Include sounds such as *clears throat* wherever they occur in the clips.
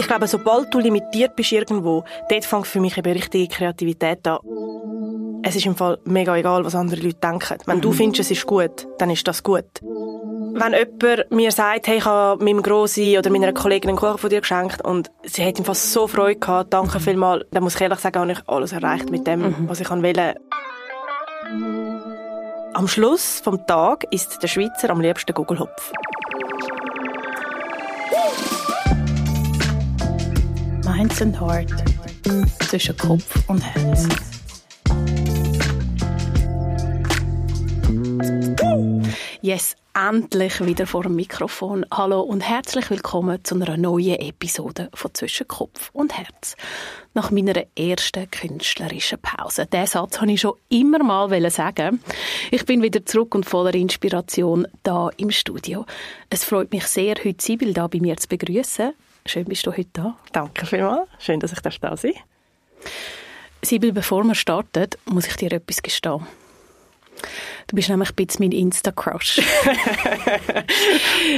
ich glaube, sobald du limitiert bist irgendwo, dort fängt für mich eben richtige Kreativität an. Es ist im Fall mega egal, was andere Leute denken. Wenn mhm. du findest, es ist gut, dann ist das gut. Wenn jemand mir sagt, hey, ich habe meinem Grossi oder meiner Kollegin einen Kuchen von dir geschenkt und sie hat ihm fast so Freude gehabt, danke mhm. vielmals, dann muss ich ehrlich sagen, habe ich alles erreicht mit dem, mhm. was ich wollte. Am Schluss vom Tag ist der Schweizer am liebsten Gugelhopf. Minds and Heart zwischen Kopf und Herz. Yes, endlich wieder vor dem Mikrofon. Hallo und herzlich willkommen zu einer neuen Episode von Zwischen Kopf und Herz. Nach meiner ersten künstlerischen Pause. Den Satz wollte ich schon immer mal sagen. Ich bin wieder zurück und voller Inspiration da im Studio. Es freut mich sehr, heute Sibyl da bei mir zu begrüßen. Schön bist du heute da. Danke vielmals. Schön, dass ich da sein darf. Sibyl, bevor wir starten, muss ich dir etwas gestehen. Du bist nämlich ein bisschen mein Insta-Crush. *laughs*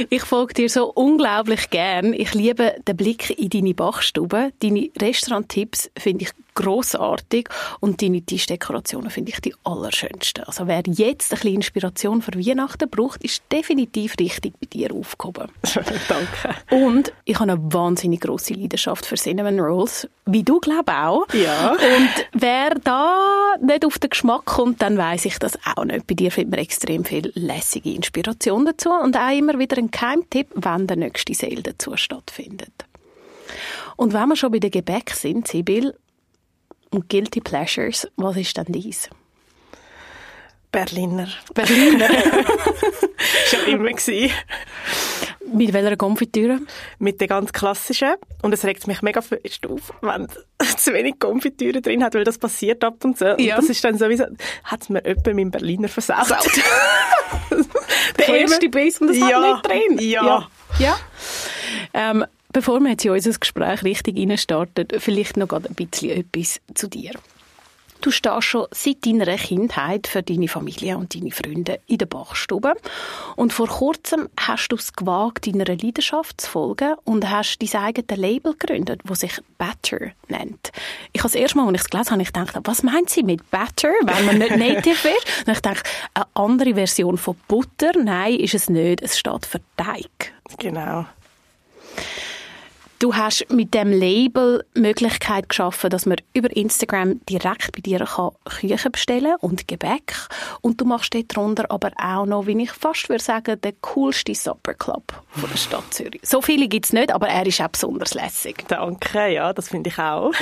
ich folge dir so unglaublich gern. Ich liebe den Blick in deine Bachstube. Deine Restauranttipps finde ich großartig und deine Tischdekorationen finde ich die allerschönsten. Also wer jetzt ein bisschen Inspiration für Weihnachten braucht, ist definitiv richtig bei dir aufgehoben. *laughs* Danke. Und ich habe eine wahnsinnig große Leidenschaft für Cinnamon Rolls, wie du glaube auch. Ja. Und wer da nicht auf den Geschmack kommt, dann weiß ich das auch nicht. Bei dir findet man extrem viel lässige Inspiration dazu und auch immer wieder ein Keimtipp, wann der nächste Sale dazu stattfindet. Und wenn wir schon bei den Gebäck sind, Sibyl, und Guilty Pleasures, was ist denn dies? Berliner. Berliner. *laughs* Schon immer gewesen. Mit welcher Konfitüre? Mit der ganz klassischen. Und es regt mich mega fest auf, wenn *laughs* zu wenig Konfitüre drin hat, weil das passiert ab und zu. Ja. Und das ist dann sowieso, hat mir jemand meinen Berliner versaut. *laughs* der erste Biss und das ja. hat nicht drin. Ja. Ja. ja. Ähm, Bevor wir jetzt in unser Gespräch richtig starten, vielleicht noch ein bisschen etwas zu dir. Du stehst schon seit deiner Kindheit für deine Familie und deine Freunde in der Bachstube. Und vor kurzem hast du es gewagt, deiner Leidenschaft zu folgen und hast dein eigenes Label gegründet, das sich Better nennt. Ich habe das erste Mal, als ich es gelesen habe, ich gedacht, was meint sie mit Better, wenn man nicht native ist? Und ich dachte, eine andere Version von Butter? Nein, ist es nicht. Es steht für Teig. Genau. Du hast mit dem Label die Möglichkeit geschaffen, dass man über Instagram direkt bei dir kann Küchen bestellen und Gebäck. Und du machst dort drunter aber auch noch, wie ich fast würde sagen, den coolsten Supper Club von der Stadt Zürich. So viele gibt es nicht, aber er ist auch besonders lässig. Danke, ja, das finde ich auch. *laughs*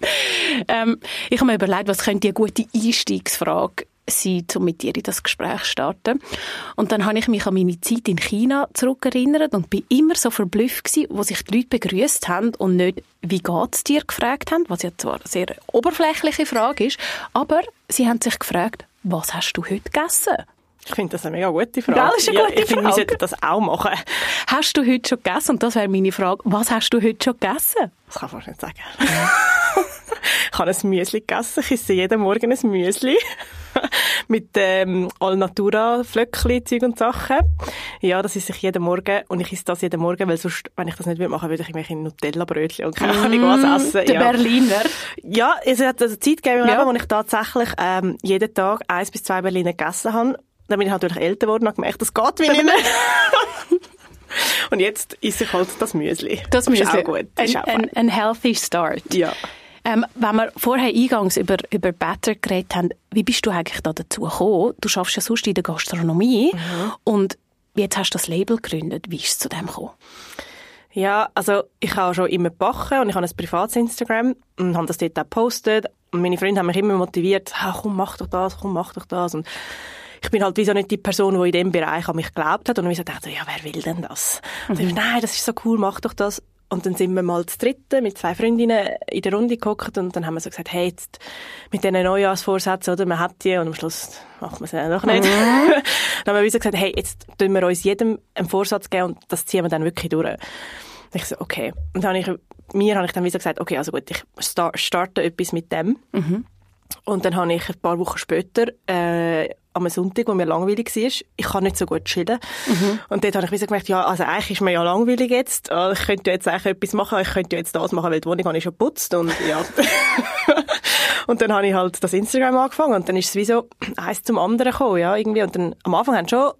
*laughs* ähm, ich habe mir überlegt, was könnte eine gute Einstiegsfrage sein, um mit dir in das Gespräch zu starten. Und dann habe ich mich an meine Zeit in China zurückerinnert und bin immer so verblüfft gewesen, wo sich die Leute begrüßt haben und nicht, wie geht's dir gefragt haben, was ja zwar eine sehr oberflächliche Frage ist, aber sie haben sich gefragt, was hast du heute gegessen? Ich finde das eine mega gute Frage. Ja, ist eine gute ja, ich finde, wir sollten das auch machen. Hast du heute schon gegessen? Und das wäre meine Frage. Was hast du heute schon gegessen? Das kann ich fast nicht sagen. *laughs* ich habe ein Müsli gegessen. Ich esse jeden Morgen ein Müsli. Mit ähm, Alnatura Flöckli, Zeug und Sachen. Ja, das esse ich jeden Morgen und ich esse das jeden Morgen, weil sonst, wenn ich das nicht würde machen, würde ich mich in Nutella-Brötchen und keine Ahnung was mm, essen. Der ja. Berliner. Ja, es hat eine Zeit gegeben, ja. wo ich tatsächlich ähm, jeden Tag eins bis zwei Berliner gegessen habe. Dann bin ich natürlich älter geworden und habe gemerkt, das geht wie nicht mehr. *laughs* Und jetzt esse ich halt das Müsli. Das, Müsli. Ist auch gut. Ein, ein, ein healthy start. Ja. Ähm, wenn wir vorher eingangs über, über Better geredet haben, wie bist du eigentlich da dazu gekommen? Du schaffst ja sonst in der Gastronomie mhm. und jetzt hast du das Label gegründet. Wie ist es zu dem gekommen? Ja, also ich habe schon immer gebacken und ich habe ein privates Instagram und habe das dort auch gepostet. Und meine Freunde haben mich immer motiviert, ah, komm, mach doch das, komm, mach doch das. Und ich bin halt wie so nicht die Person, die in dem Bereich an mich geglaubt hat und ich so dachte, ja, wer will denn das? Und ich, nein, das ist so cool, mach doch das. Und dann sind wir mal zu dritten mit zwei Freundinnen in der Runde geguckt und dann haben wir so gesagt, hey, jetzt mit diesen Neujahrsvorsätzen, oder, man hat die und am Schluss macht man es ja noch nicht. Mhm. *laughs* dann haben wir so gesagt, hey, jetzt tun wir uns jedem einen Vorsatz geben und das ziehen wir dann wirklich durch. Und ich so, okay. Und dann habe ich, mir habe ich dann wie so gesagt, okay, also gut, ich starte etwas mit dem. Mhm. Und dann habe ich ein paar Wochen später äh, am Sonntag, wo mir langweilig war, ich kann nicht so gut chillen. Mhm. Und dort habe ich wieder gemerkt, ja, also eigentlich ist mir ja langweilig jetzt. Ah, ich könnte jetzt eigentlich etwas machen, ich könnte jetzt das machen, weil die Wohnung habe ich schon putzt und ja. *laughs* und dann habe ich halt das Instagram angefangen und dann ist es wie so eins zum anderen gekommen, ja, irgendwie. Und dann am Anfang haben schon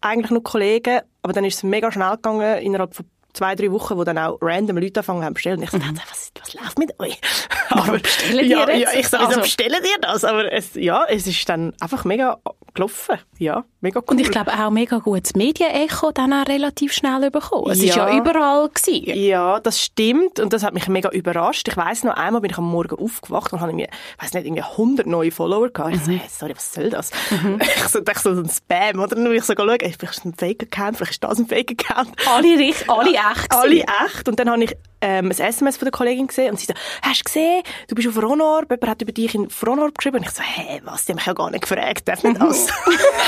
eigentlich nur Kollegen, aber dann ist es mega schnell gegangen, innerhalb von zwei, drei Wochen, wo dann auch random Leute anfangen haben bestellen. Und ich mhm. was, was läuft mit euch? *laughs* aber bestellen ja, jetzt? ja, ich sage, also, bestellen dir das? Aber es, ja, es ist dann einfach mega gelaufen. Ja, mega cool. Und ich glaube auch mega gutes Medienecho dann auch relativ schnell bekommen. Es ja. ist ja überall gewesen. Ja, das stimmt und das hat mich mega überrascht. Ich weiss noch einmal bin ich am Morgen aufgewacht und habe mir, weiß nicht, irgendwie 100 neue Follower gehabt. Ich so, hey, sorry, was soll das? Mhm. *laughs* Ich so, dachte so ein Spam oder nur ich so schauen, vielleicht ist ein Fake-Account, vielleicht ist das ein Fake-Account. Alle richtig, alle echt. Alle echt und dann habe ich ähm, ein SMS von der Kollegin gesehen und sie so, hast du gesehen, du bist auf Ronorb, jemand hat über dich in Ronorb geschrieben? Und ich so, hä, hey, was, die haben mich ja gar nicht gefragt, darf nicht das? *laughs* *laughs*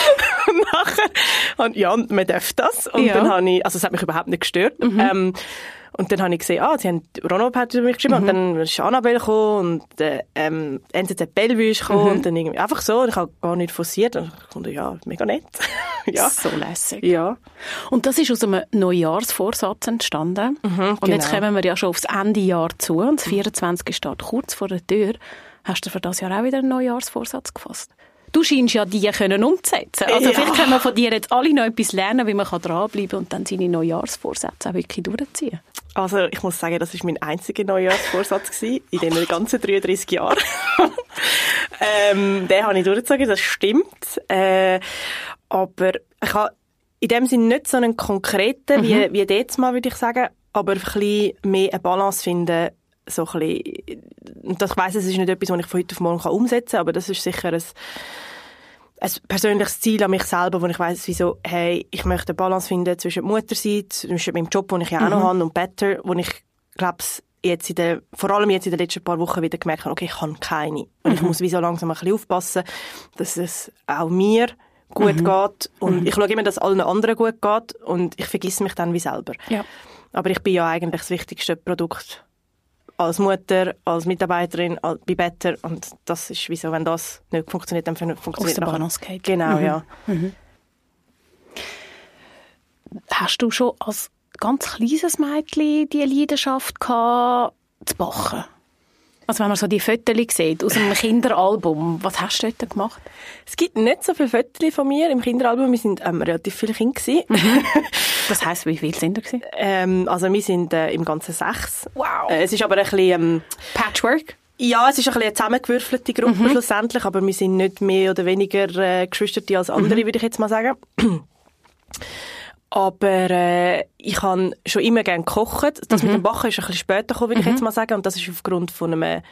*laughs* und ja, man darf das und ja. dann habe ich, also es hat mich überhaupt nicht gestört. Mhm. Ähm, und dann habe ich gesehen, ah, sie haben, Ronald hat über mich geschrieben, mhm. und dann ist Annabelle gekommen, und, äh, ähm, NZZ Bellevue ist gekommen, mhm. und dann irgendwie, einfach so, und ich habe gar nicht forciert, und ich dachte, ja, mega nett. *laughs* ja. So lässig. Ja. Und das ist aus einem Neujahrsvorsatz entstanden. Mhm, und jetzt genau. kommen wir ja schon aufs Ende Jahr zu, und das 24. steht kurz vor der Tür. Hast du für das Jahr auch wieder einen Neujahrsvorsatz gefasst? Du scheinst ja die können umzusetzen. Also ja. vielleicht können wir von dir jetzt alle noch etwas lernen, wie man dranbleiben kann und dann seine Neujahrsvorsätze auch wirklich durchziehen. Also ich muss sagen, das ist mein einziger Neujahrsvorsatz gewesen, in den ganzen 33 Jahren. *laughs* ähm, den habe ich durchgezogen, das stimmt. Äh, aber ich habe in dem Sinne nicht so einen konkreten, mhm. wie, wie jetzt mal, würde ich sagen, aber ein bisschen mehr eine Balance finden, so ein bisschen, und ich weiss, es ist nicht etwas, was ich von heute auf morgen umsetzen kann, aber das ist sicher ein, ein persönliches Ziel an mich selber, wo ich weiss, wieso, hey, ich möchte eine Balance finden zwischen Muttersein, zwischen meinem Job, den ich ja auch mhm. noch habe, und Better, wo ich, glaube jetzt in der, vor allem jetzt in den letzten paar Wochen wieder gemerkt habe, okay, ich habe keine. Und ich mhm. muss wie so langsam ein bisschen aufpassen, dass es auch mir gut mhm. geht. Und mhm. ich schaue immer, dass allen anderen gut geht. Und ich vergesse mich dann wie selber. Ja. Aber ich bin ja eigentlich das wichtigste Produkt als Mutter, als Mitarbeiterin, bei Better und das ist wieso, wenn das nicht funktioniert, dann funktioniert es Balance geht. Genau, mhm. ja. Mhm. Hast du schon als ganz kleines Mädchen die Leidenschaft gehabt, zu backen? Also wenn man so die Fotos sieht aus einem Kinderalbum, was hast du dort gemacht? Es gibt nicht so viele Fotos von mir im Kinderalbum. Wir sind ähm, relativ viele Kinder Mhm. *laughs* Das heisst, wie viele sind da ähm, Also wir sind äh, im Ganzen sechs. Wow. Äh, es ist aber ein bisschen... Ähm, Patchwork? Ja, es ist ein bisschen eine zusammengewürfelte Gruppe mhm. schlussendlich, aber wir sind nicht mehr oder weniger äh, Geschwisterte als andere, mhm. würde ich jetzt mal sagen. Aber äh, ich habe schon immer gerne gekocht. Das mhm. mit dem Bachen ist ein bisschen später gekommen, würde ich mhm. jetzt mal sagen. Und das ist aufgrund von einem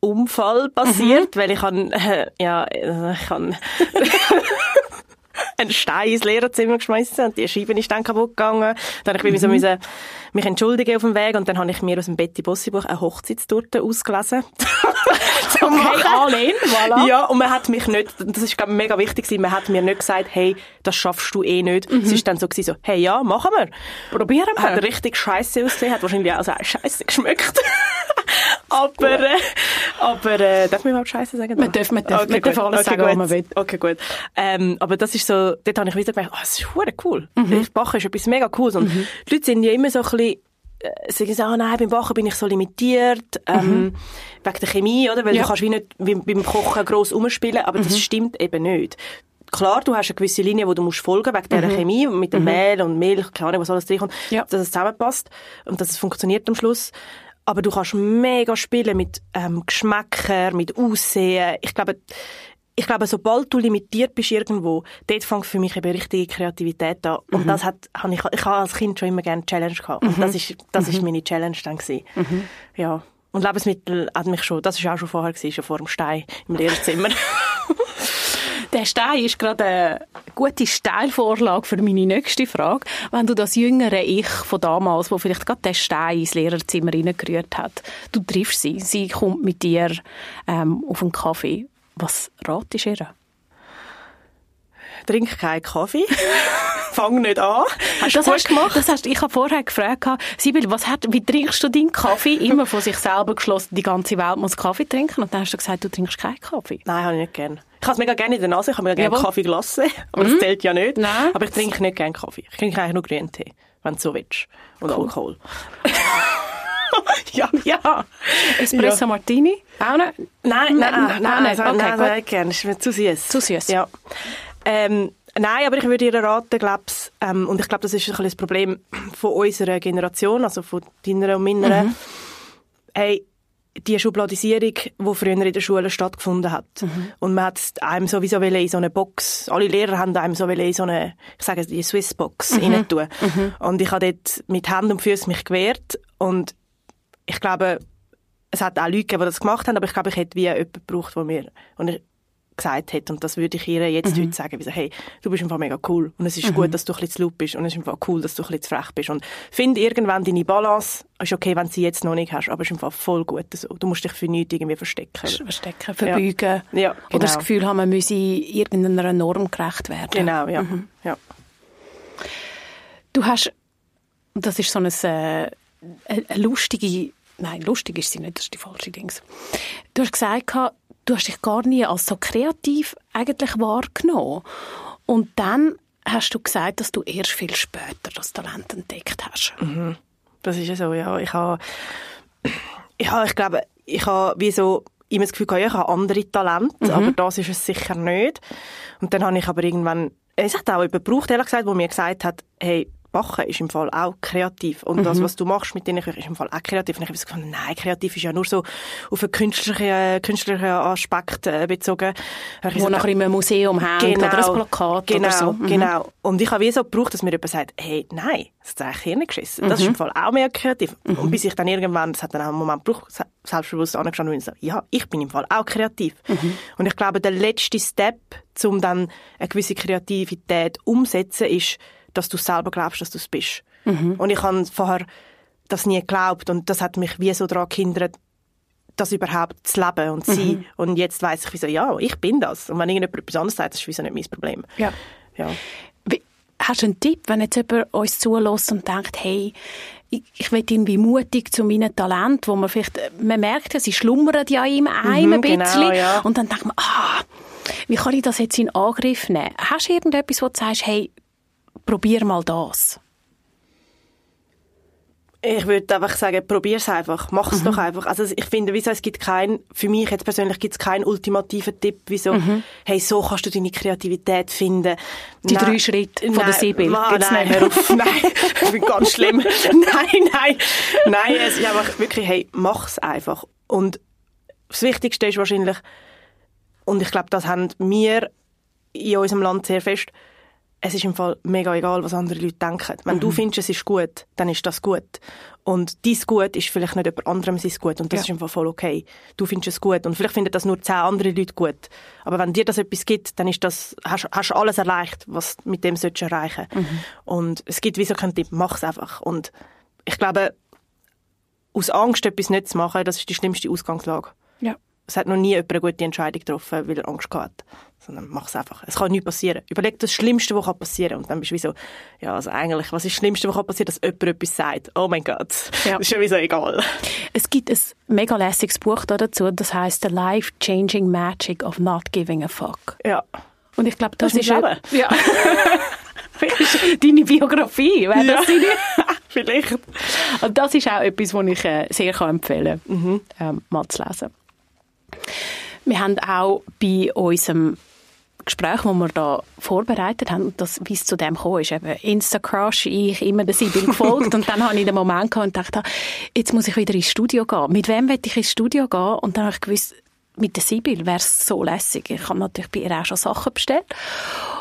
Unfall passiert, mhm. weil ich habe, äh, ja, äh, ich habe *laughs* einen Stein ins Lehrerzimmer geschmissen und die Scheibe ist dann kaputt gegangen. Dann habe ich mhm. so müssen mich entschuldigen auf dem Weg und dann habe ich mir aus dem Betty Bossi Buch eine Hochzeitstorte ausgelesen. *laughs* Zum okay, alle voilà. Ja, und man hat mich nicht, das ist glaube mega wichtig man hat mir nicht gesagt, hey, das schaffst du eh nicht. Mhm. Es ist dann so gewesen, so, hey, ja, machen wir. Probieren wir. Hat richtig scheiße ausgesehen, hat wahrscheinlich auch so scheiße geschmeckt. *laughs* aber, äh, aber, äh, darf man überhaupt scheiße sagen? Man darf, man darf, okay, man darf alles okay, sagen, gut. was man will. Okay, gut. Ähm, aber das ist so, dort habe ich wieder gedacht, oh, das ist cool. Mhm. Ich backe ist etwas mega cooles. Und mhm. die Leute sind ja immer so ein bisschen, sagen sie, ah, nein, beim Bachen bin ich so limitiert, ähm, mhm. wegen der Chemie, oder? Weil ja. du kannst wie nicht wie beim Kochen gross umspielen, aber mhm. das stimmt eben nicht. Klar, du hast eine gewisse Linie, die du musst folgen wegen dieser mhm. Chemie, mit dem mhm. Mehl und Milch, keine Ahnung, was alles drin kommt, ja. dass es zusammenpasst und dass es funktioniert am Schluss. Aber du kannst mega spielen mit ähm, Geschmäcker, mit Aussehen. Ich glaube, ich glaube, sobald du limitiert bist irgendwo, dort fängt für mich eben richtige Kreativität an. Und mhm. das hat, habe ich, ich habe als Kind schon immer gerne Challenge gehabt. Und mhm. das ist, das ist mhm. meine Challenge dann gewesen. Mhm. Ja. Und Lebensmittel hat mich schon, das ist auch schon vorher gewesen, schon vor dem Stein im Lehrerzimmer. *laughs* Der Stein ist gerade eine gute Steilvorlage für meine nächste Frage. Wenn du das jüngere Ich von damals, wo vielleicht gerade der Stein ins Lehrerzimmer reingerührt hat, du triffst sie, sie kommt mit dir ähm, auf einen Kaffee. Was ratest du ihr? Trink keinen Kaffee. *laughs* fang nicht an. Hast das, hast, gemacht? das hast, ich habe vorher gefragt, Sibyl, was hat, wie trinkst du deinen Kaffee? Immer von sich selber geschlossen, die ganze Welt muss Kaffee trinken. Und dann hast du gesagt, du trinkst keinen Kaffee. Nein, habe ich nicht gern. Ich habe es mega gerne in der Nase, ich habe mega gerne Kaffee gelassen, aber mhm. das zählt ja nicht. Nein. Aber ich trinke nicht gerne Kaffee. Ich trinke eigentlich nur Grüntee, wenn du so willst. Und cool. Alkohol. *laughs* *laughs* ja. ja. Espresso ja. Martini? Auch nicht? Nein, nein, nein, nein, nein, okay, nein, nein gerne. Ist mir zu süß. Zu süß. Ja. Ähm, nein, aber ich würde ihr raten, glaub's, ähm, und ich glaube, das ist ein bisschen das Problem von unserer Generation, also von deiner und meiner. Mhm. Hey, die Schubladisierung, die früher in der Schule stattgefunden hat. Mhm. Und man hat einem sowieso in so eine Box, alle Lehrer haben einem so in so eine, ich sage die Swissbox mhm. rein tun. Mhm. Und ich habe dort mit Händen und Füßen mich gewehrt und ich glaube, es hat auch Leute gegeben, die das gemacht haben, aber ich glaube, ich hätte wie jemanden gebraucht, der mir und gesagt hat. Und das würde ich ihr jetzt mhm. heute sagen, wie so, hey, du bist einfach mega cool. Und es ist mhm. gut, dass du ein bisschen zu laut bist. Und es ist einfach cool, dass du ein bisschen zu frech bist. Und finde irgendwann deine Balance. Ist okay, wenn du sie jetzt noch nicht hast, aber es ist einfach voll gut so. Du musst dich für nichts irgendwie verstecken. Verstecken, verbeugen. Ja. ja genau. Oder das Gefühl haben, man müsse irgendeiner Norm gerecht werden. Genau, ja. Mhm. ja. Du hast, das ist so eine, äh, eine lustige Nein, lustig ist sie nicht, das ist die falsche Dings. Du hast gesagt, du hast dich gar nie als so kreativ eigentlich wahrgenommen. Und dann hast du gesagt, dass du erst viel später das Talent entdeckt hast. Mhm. Das ist ja so, ja. Ich habe, ich, habe, ich glaube, ich habe wie so immer das Gefühl, ich habe andere Talente, mhm. aber das ist es sicher nicht. Und dann habe ich aber irgendwann, es hat auch jemand gebraucht, ehrlich gesagt, wo mir gesagt hat, hey, Backen ist im Fall auch kreativ. Und mhm. das, was du machst mit denen, ist im Fall auch kreativ. Und ich habe gefunden, nein, kreativ ist ja nur so auf einen künstlichen, künstlerischen Aspekt äh, bezogen. Wo so, nachher in einem Museum hängt genau, oder ein Plakat genau, oder so. Mhm. Genau. Und ich habe wie so gebraucht, dass mir jemand sagt, hey, nein, das ist eigentlich hier nicht geschissen. Das ist im mhm. Fall auch mehr kreativ. Mhm. Und bis ich dann irgendwann, das hat dann auch einen Moment gebraucht, selbstbewusst angestanden und so, ja, ich bin im Fall auch kreativ. Mhm. Und ich glaube, der letzte Step, um dann eine gewisse Kreativität umzusetzen, ist, dass du selber glaubst, dass du es bist. Mhm. Und ich habe vorher das nie geglaubt und das hat mich wie so daran gehindert, das überhaupt zu leben und zu sein. Mhm. Und jetzt weiß ich, wieso, ja, ich bin das. Und wenn irgendjemand etwas anderes sagt, das ist wieso nicht mein Problem. Ja. ja. Wie, hast du einen Tipp, wenn jetzt jemand uns zulässt und denkt, hey, ich, ich will irgendwie mutig zu meinem Talent, wo man vielleicht, man merkt sie schlummern ja im einem mhm, ein genau, bisschen. Genau, ja. Und dann denkt man, ah, wie kann ich das jetzt in Angriff nehmen? Hast du irgendetwas, wo du sagst, hey, probier mal das? Ich würde einfach sagen, probier es einfach, mach es mhm. doch einfach. Also ich finde, wieso es gibt kein, für mich jetzt persönlich gibt es keinen ultimativen Tipp, wieso, mhm. hey, so kannst du deine Kreativität finden. Die nein, drei Schritte von nein, der Sibyl. nein, nein, hör auf, *laughs* nein, das ist ganz schlimm. *laughs* nein, nein, nein, es ist einfach wirklich, hey, mach es einfach. Und das Wichtigste ist wahrscheinlich, und ich glaube, das haben wir in unserem Land sehr fest, es ist im Fall mega egal, was andere Leute denken. Wenn mhm. du findest, es ist gut, dann ist das gut. Und dein Gut ist vielleicht nicht jemand anderem sein Gut. Und das ja. ist im Fall voll okay. Du findest es gut. Und vielleicht finden das nur zehn andere Leute gut. Aber wenn dir das etwas gibt, dann ist das, hast, hast alles erreicht, was du mit dem sollst erreichen. Mhm. Und es gibt wie so keinen Tipp, mach es einfach. Und ich glaube, aus Angst etwas nicht zu machen, das ist die schlimmste Ausgangslage. Ja. Es hat noch nie jemand eine gute Entscheidung getroffen, weil er Angst hat. Sondern mach es einfach. Es kann nichts passieren. Überleg das Schlimmste, was passieren kann. Und dann bist du wie so, ja, also eigentlich, was ist das Schlimmste, was passieren kann, dass jemand etwas sagt? Oh mein Gott. Ja. Das ist ja wie so egal. Es gibt ein mega lässiges Buch dazu, das heißt The Life-Changing Magic of Not Giving a Fuck. Ja. Und ich glaube, das, das ist... Leben. Ja. *laughs* Deine Biografie, wäre das ja. *laughs* Vielleicht. Und das ist auch etwas, was ich äh, sehr empfehlen kann, mhm. ähm, mal zu lesen. Wir haben auch bei unserem Gespräch, das wir da vorbereitet haben, das, wie es zu dem gekommen ist, eben Insta-Crush, ich immer der Sibyl gefolgt und dann habe ich den Moment gehabt und dachte, jetzt muss ich wieder ins Studio gehen. Mit wem will ich ins Studio gehen? Und dann habe ich gewusst, mit der Sibyl wäre es so lässig. Ich habe natürlich bei ihr auch schon Sachen bestellt.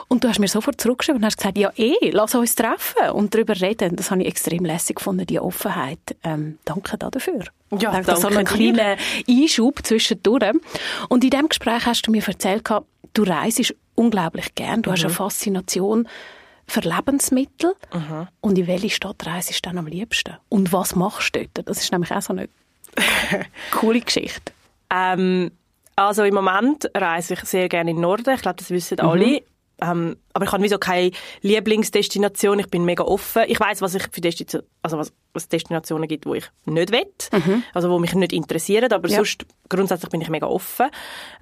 Und du hast mir sofort zurückgeschrieben und hast gesagt, ja eh, lass uns treffen und darüber reden. Das habe ich extrem lässig gefunden, die Offenheit. Ähm, danke dafür. Ja, danke. Das so einen kleinen Einschub zwischendurch. Und in diesem Gespräch hast du mir erzählt, du reist unglaublich gern, du mhm. hast eine Faszination für Lebensmittel. Mhm. Und in welche Stadt reist du dann am liebsten? Und was machst du dort? Das ist nämlich auch so eine *laughs* coole Geschichte. Ähm, also im Moment reise ich sehr gerne in den Norden. Ich glaube, das wissen mhm. alle. Ähm, aber ich habe wieso keine Lieblingsdestination. Ich bin mega offen. Ich weiß, was ich für Destination, also was, was Destinationen gibt, wo ich nicht will, mhm. also wo mich nicht interessieren. Aber ja. sonst grundsätzlich bin ich mega offen.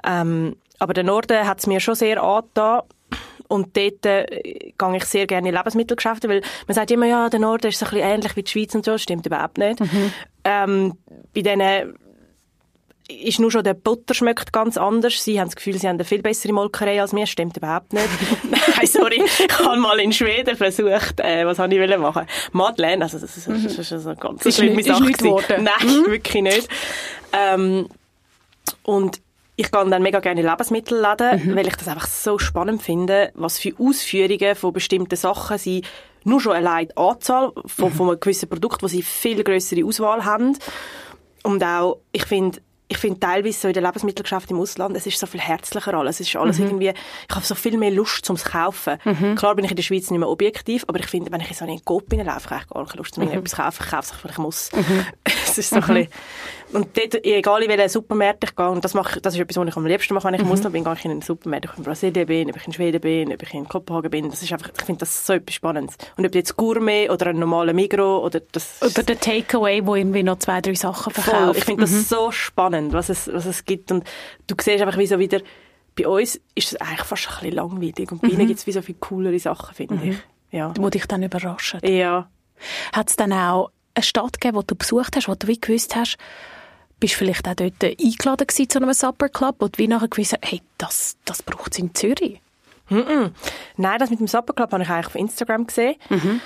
Ähm, aber der Norden hat es mir schon sehr angetan. Und dort äh, gehe ich sehr gerne in Lebensmittelgeschäfte, weil man sagt immer, ja, der Norden ist so ein bisschen ähnlich wie die Schweiz und so. Das stimmt überhaupt nicht. Mhm. Ähm, bei diesen ist nur schon der Butter schmeckt ganz anders. Sie haben das Gefühl, sie haben eine viel bessere Molkerei als mir. Stimmt überhaupt nicht. *laughs* Nein, sorry. Ich habe mal in Schweden versucht, äh, was habe ich machen? Madeleine. Also, das ist, das ist, das eine ganz ist schlimme nicht, Sache. Ist Nein, mhm. wirklich nicht. Ähm, und ich gehe dann mega gerne in Lebensmittelläden, mhm. weil ich das einfach so spannend finde, was für Ausführungen von bestimmten Sachen sie nur schon allein die Anzahl von, mhm. von einem gewissen Produkt, wo sie viel größere Auswahl haben. Und auch, ich finde, ich finde teilweise so in den Lebensmittelgeschäften im Ausland, es ist so viel herzlicher alles. Es ist alles mhm. irgendwie, ich habe so viel mehr Lust zum Kaufen. Mhm. Klar bin ich in der Schweiz nicht mehr objektiv, aber ich finde, wenn ich in so einen Coop laufe, habe ich gar keine Lust, mir mhm. etwas kaufen. Ich kaufe es, weil ich muss. Mhm. *laughs* es ist so ein mhm. bisschen, und dort, egal in welchen Supermarkt ich gehe, und das, mache, das ist etwas, was ich am liebsten mache, wenn ich im mhm. Ausland bin, gehe ich in einen Supermarkt, ob ich in Brasilien bin, ob ich in Schweden bin, ob ich in Kopenhagen bin. Das ist einfach, ich finde das so etwas Spannendes. Und ob jetzt Gourmet oder ein normaler Migro oder das... Oder der Takeaway, wo irgendwie noch zwei, drei Sachen verkauft. Voll. Ich finde das mhm. so spannend, was es, was es gibt. Und du siehst einfach wie so wieder, bei uns ist es eigentlich fast ein bisschen langweilig. Und bei mhm. ihnen gibt es wie so viele coolere Sachen, finde mhm. ich. Ja. Wo dich dann überraschen. Ja. Hat es dann auch eine Stadt gegeben, die du besucht hast, wo du wie gewusst hast, bist vielleicht auch dort eingeladen gewesen zu einem Supper Club und wie nachher gewusst hey, das, das braucht es in Zürich? Mm -mm. Nein, das mit dem Supper Club habe ich eigentlich auf Instagram gesehen. Mhm.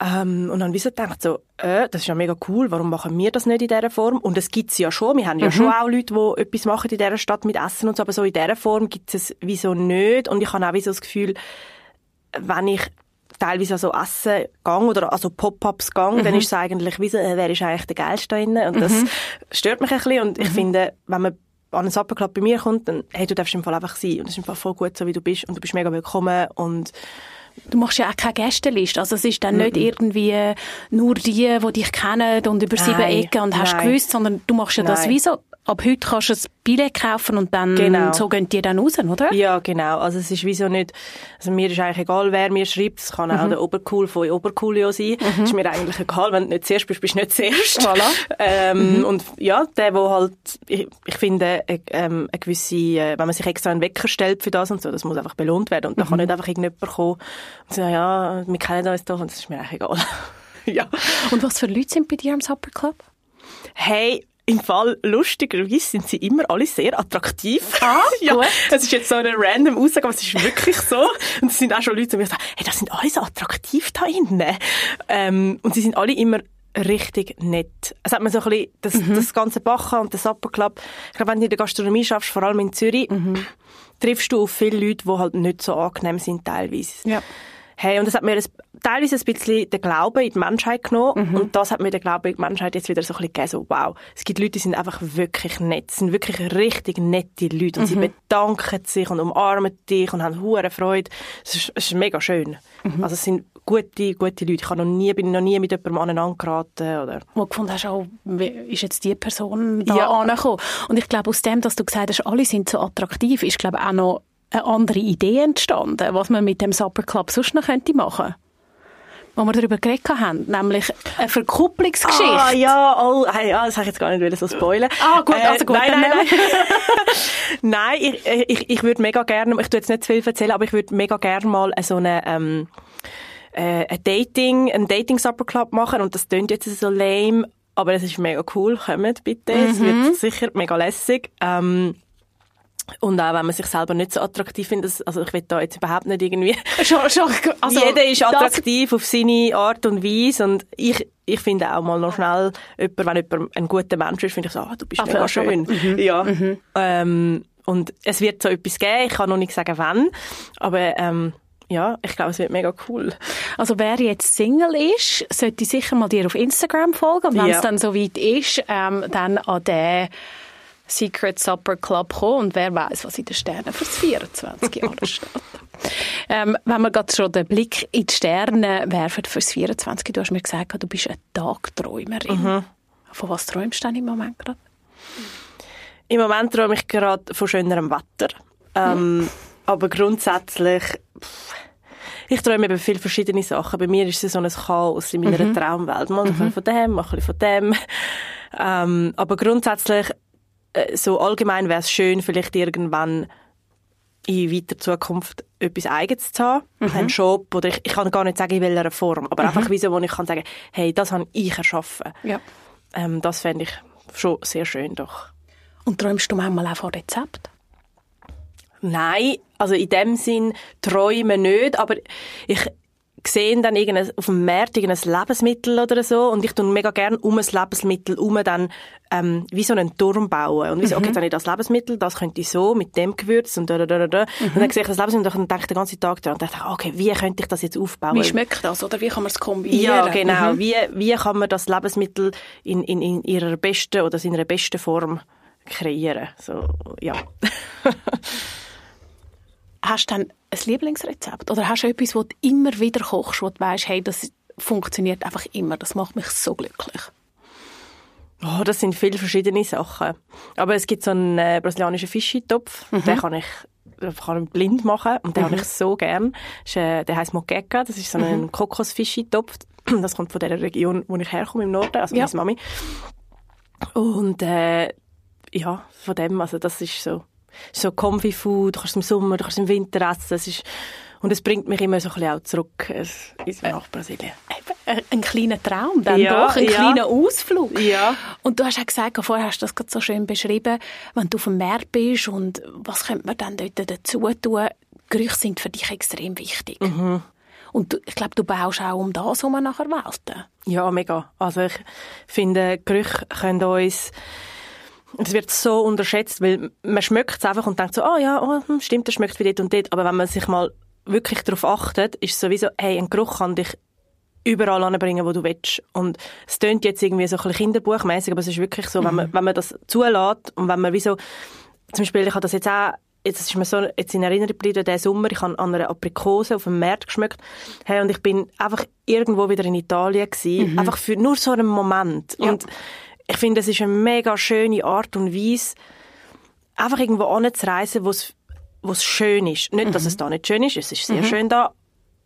Ähm, und dann wie so gedacht, so, äh, das ist ja mega cool, warum machen wir das nicht in dieser Form? Und es gibt es ja schon, wir haben ja mhm. schon auch Leute, die etwas machen in dieser Stadt mit Essen und so, aber so in dieser Form gibt es wieso nicht. Und ich habe auch wie so das Gefühl, wenn ich teilweise also Essen gang oder also Pop-ups gang, mhm. dann ist es eigentlich wie so, äh, wer ist eigentlich der Geilste da drin? Und mhm. das stört mich ein bisschen und ich mhm. finde, wenn man an einen Supperclub bei mir kommt, dann, hey, du darfst im Fall einfach sein und es ist im Fall voll gut, so wie du bist und du bist mega willkommen und Du machst ja auch keine Gästeliste. Also es ist dann mm -mm. nicht irgendwie nur die, die dich kennen und über sieben Ecken und hast Nein. gewusst, sondern du machst ja Nein. das wie so ab heute kannst du ein Billett kaufen und dann genau. so gehen die dann raus, oder? Ja, genau. Also es ist wieso nicht, also mir ist eigentlich egal, wer mir schreibt. Es kann mhm. auch der Obercool von Obercoolio sein. Mhm. Ist mir eigentlich egal, wenn du nicht zuerst bist, bist du nicht zuerst. Voilà. Ähm, mhm. Und ja, der, wo halt, ich, ich finde, äh, ähm, eine gewisse, äh, wenn man sich extra einen Wecker stellt für das und so, das muss einfach belohnt werden. Und da kann mhm. nicht einfach irgendjemand kommen und sagen, ja, wir kennen uns doch und das ist mir eigentlich egal. *laughs* ja. Und was für Leute sind bei dir im Supper Club? Hey, im Fall lustigerweise sind sie immer alle sehr attraktiv. Ah, *laughs* ja, gut. Es ist jetzt so eine random Aussage, aber es ist wirklich so. Und es sind auch schon Leute, die mir sagen, hey, das sind alle so attraktiv da innen. Ähm, und sie sind alle immer richtig nett. Es hat man so ein bisschen das, mhm. das ganze Bacha und das Supper Club. Ich glaube, wenn du in der Gastronomie schaffst, vor allem in Zürich, mhm. triffst du auf viele Leute, die halt nicht so angenehm sind teilweise. Ja. Hey, und das hat mir ein, teilweise ein bisschen den Glauben in die Menschheit genommen. Mhm. Und das hat mir den Glauben in die Menschheit jetzt wieder so ein bisschen gegeben, so, wow. Es gibt Leute, die sind einfach wirklich nett. Es sind wirklich richtig nette Leute. Und mhm. sie bedanken sich und umarmen dich und haben hohe Freude. Es ist, es ist mega schön. Mhm. Also es sind gute, gute Leute. Ich habe noch nie, bin noch nie mit jemandem aneinander geraten, oder? Wo du gefunden hast, oh, ist jetzt die Person da ja. angekommen? Und ich glaube, aus dem, dass du gesagt hast, alle sind so attraktiv, ist, glaube auch noch eine andere Idee entstanden, was man mit dem Supper Club sonst noch könnte machen wo wir darüber geredet haben, nämlich eine Verkupplungsgeschichte. Ah, ja, oh, hey, ja, das habe ich jetzt gar nicht so spoilern. Ah, gut, also gut. Äh, nein, nein, nein. *laughs* nein, ich, ich, ich würde mega gerne, ich tue jetzt nicht zu viel erzählen, aber ich würde mega gerne mal so eine, ähm, äh, ein Dating, ein Dating Supper Club machen und das klingt jetzt so lame, aber es ist mega cool. Kommt bitte, mhm. es wird mhm. sicher mega lässig. Ähm, und auch wenn man sich selber nicht so attraktiv findet, also ich will da jetzt überhaupt nicht irgendwie... *laughs* Schon, schon, *laughs* also Jeder ist attraktiv auf seine Art und Weise und ich, ich finde auch mal noch schnell, jemand, wenn jemand ein guter Mensch ist, finde ich so, ah, du bist ah, mega schön. Mhm. Ja. Mhm. Ähm, und es wird so etwas geben, ich kann noch nicht sagen, wann, aber ähm, ja, ich glaube, es wird mega cool. Also wer jetzt Single ist, sollte sicher mal dir auf Instagram folgen und wenn ja. es dann soweit ist, ähm, dann an den Secret Supper Club kommen und wer weiß, was in den Sternen für das 24 Jahre *laughs* steht. Ähm, wenn wir gerade schon den Blick in die Sterne werfen für das 24, du hast mir gesagt, du bist eine Tagträumerin. Mhm. Von was träumst du denn im Moment gerade? Im Moment träume ich gerade von schönerem Wetter. Ähm, aber grundsätzlich, pff, ich träume eben viele verschiedene Sachen. Bei mir ist es so ein Chaos in meiner mhm. Traumwelt. Mal bisschen von dem, mal von dem. Ähm, aber grundsätzlich, so allgemein wäre es schön, vielleicht irgendwann in weiter Zukunft etwas Eigenes zu haben, mhm. einen Job oder ich, ich kann gar nicht sagen in welcher Form, aber mhm. einfach wie so, wo ich kann sagen, hey, das habe ich erschaffen. Ja. Ähm, das fände ich schon sehr schön doch. Und träumst du manchmal auch von Rezept? Nein, also in dem Sinn träumen nicht, aber ich sehe dann auf dem Markt irgendein Lebensmittel oder so und ich tue mega gerne um ein Lebensmittel um dann ähm, wie so einen Turm bauen und wie so, mhm. okay, jetzt habe ich das Lebensmittel, das könnte ich so mit dem Gewürz und da, da, da, da. Mhm. und dann sehe ich das Lebensmittel und denke den ganzen Tag dran und denke, okay, wie könnte ich das jetzt aufbauen? Wie schmeckt das oder wie kann man es kombinieren? Ja, genau. Mhm. Wie, wie kann man das Lebensmittel in, in, in ihrer besten oder seiner besten Form kreieren? So, ja. *laughs* hast du dann ein Lieblingsrezept? Oder hast du etwas, das du immer wieder kochst, wo du weißt, hey, das funktioniert einfach immer, das macht mich so glücklich? Oh, das sind viele verschiedene Sachen. Aber es gibt so einen äh, brasilianischen Fischitopf, mhm. den kann ich kann ich blind machen und den mhm. habe ich so gern. Äh, der heißt Moqueca, das ist so ein mhm. Kokosfischitopf. *clears throat* Das kommt von der Region, wo ich herkomme, im Norden, also ja. meine Mami. Und äh, ja, von dem, also das ist so so Comfy Food, du kannst es im Sommer, du kannst es im Winter essen. Es ist, und es bringt mich immer so ein bisschen auch zurück äh, nach Brasilien. Ein, ein kleiner Traum dann ja, doch, ein ja. kleiner Ausflug. Ja. Und du hast ja gesagt, vorher hast du das gerade so schön beschrieben, wenn du auf dem Meer bist und was könnte man dann dort dazu tun? Gerüche sind für dich extrem wichtig. Mhm. Und du, ich glaube, du baust auch um das herum nachher Welten. Ja, mega. Also ich finde, Gerüche können uns es wird so unterschätzt, weil man schmeckt es einfach und denkt so, ah oh ja, oh, stimmt, das schmeckt wie dort und dort. Aber wenn man sich mal wirklich darauf achtet, ist es sowieso, hey, ein Geruch kann dich überall anbringen, wo du willst. Und es tönt jetzt irgendwie so ein bisschen kinderbuchmäßig, aber es ist wirklich so, mhm. wenn, man, mhm. wenn man das zulässt und wenn man wie so, zum Beispiel, ich habe das jetzt auch jetzt ist mir so jetzt in Erinnerung geblieben, der Sommer, ich habe an einer Aprikose auf dem Markt geschmeckt, hey, und ich bin einfach irgendwo wieder in Italien gewesen, mhm. einfach für nur so einen Moment. Ja. Und ich finde, es ist eine mega schöne Art und Weise, einfach irgendwo anzureisen, wo es wo es schön ist. Nicht, dass mhm. es da nicht schön ist, es ist sehr mhm. schön da,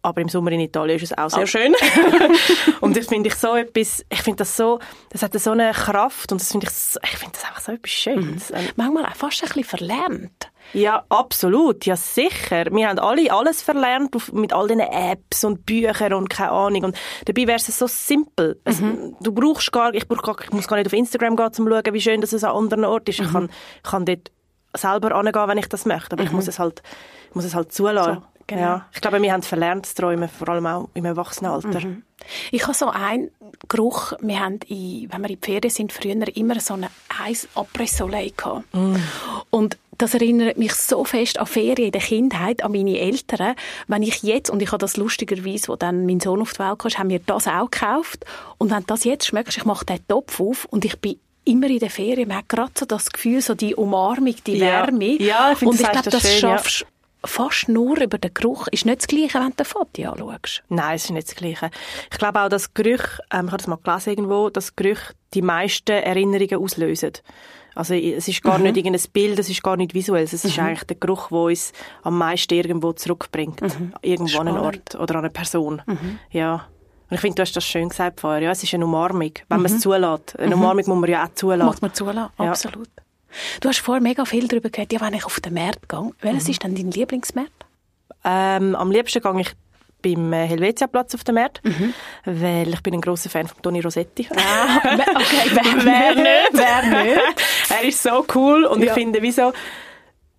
aber im Sommer in Italien ist es auch sehr oh. schön. *laughs* und ich finde ich so etwas, ich finde das so, das hat so eine Kraft und das finde ich, so, ich finde das einfach so etwas Schönes. Mhm. Manchmal auch fast ein bisschen verlernt. Ja, absolut, ja sicher. Wir haben alle alles verlernt mit all diesen Apps und Büchern und keine Ahnung. Und dabei wäre es so simpel. Mhm. du brauchst gar, ich, brauch gar, ich muss gar nicht auf Instagram gehen, um zu schauen, wie schön das es an anderen Orten ist. Mhm. Ich kann, kann dort selber angehen, wenn ich das möchte. Aber mhm. ich muss es halt, muss es halt zulassen. So. Genau. Ja. Ich glaube, wir haben verlernt zu träumen, vor allem auch im Erwachsenenalter. Mhm. Ich habe so einen Geruch, wir haben, in, wenn wir in die Ferien sind, früher immer so eine Eis Après-Soleil mm. Und das erinnert mich so fest an Ferien in der Kindheit, an meine Eltern. Wenn ich jetzt, und ich habe das lustigerweise, wo dann mein Sohn auf die Welt kam, haben wir das auch gekauft. Und wenn du das jetzt schmeckst, ich mache den Topf auf und ich bin immer in der Ferien, man hat gerade so das Gefühl, so die Umarmung, die. Wärme. Ja, ich finde, und ich glaube, das, das schaffst ja fast nur über den Geruch. Ist nicht das Gleiche, wenn du den Foto anschaust? Nein, es ist nicht das Gleiche. Ich glaube auch, dass Gerüche, ähm, ich habe das mal gelesen irgendwo, dass Gerüche die meisten Erinnerungen auslösen. Also es ist gar mhm. nicht irgendein Bild, es ist gar nicht visuell, es ist mhm. eigentlich der Geruch, der uns am meisten irgendwo zurückbringt. Mhm. Irgendwo Spannend. an einen Ort oder an eine Person. Mhm. Ja. Und ich finde, du hast das schön gesagt vorher. Ja, es ist eine Umarmung, wenn man es mhm. zulässt. Eine mhm. Umarmung muss man ja auch zulassen. Muss man zulassen, ja. Du hast vorher mega viel darüber gehört, ja, wenn ich auf den Markt gehe. Welches mhm. ist denn dein Lieblingsmarkt? Ähm, am liebsten gehe ich beim äh, Helvetia-Platz auf dem Markt, mhm. weil ich bin ein großer Fan von Toni Rossetti. Ah, okay, wer, *laughs* wer nicht? Wer nicht? *laughs* er ist so cool und ja. ich finde, wieso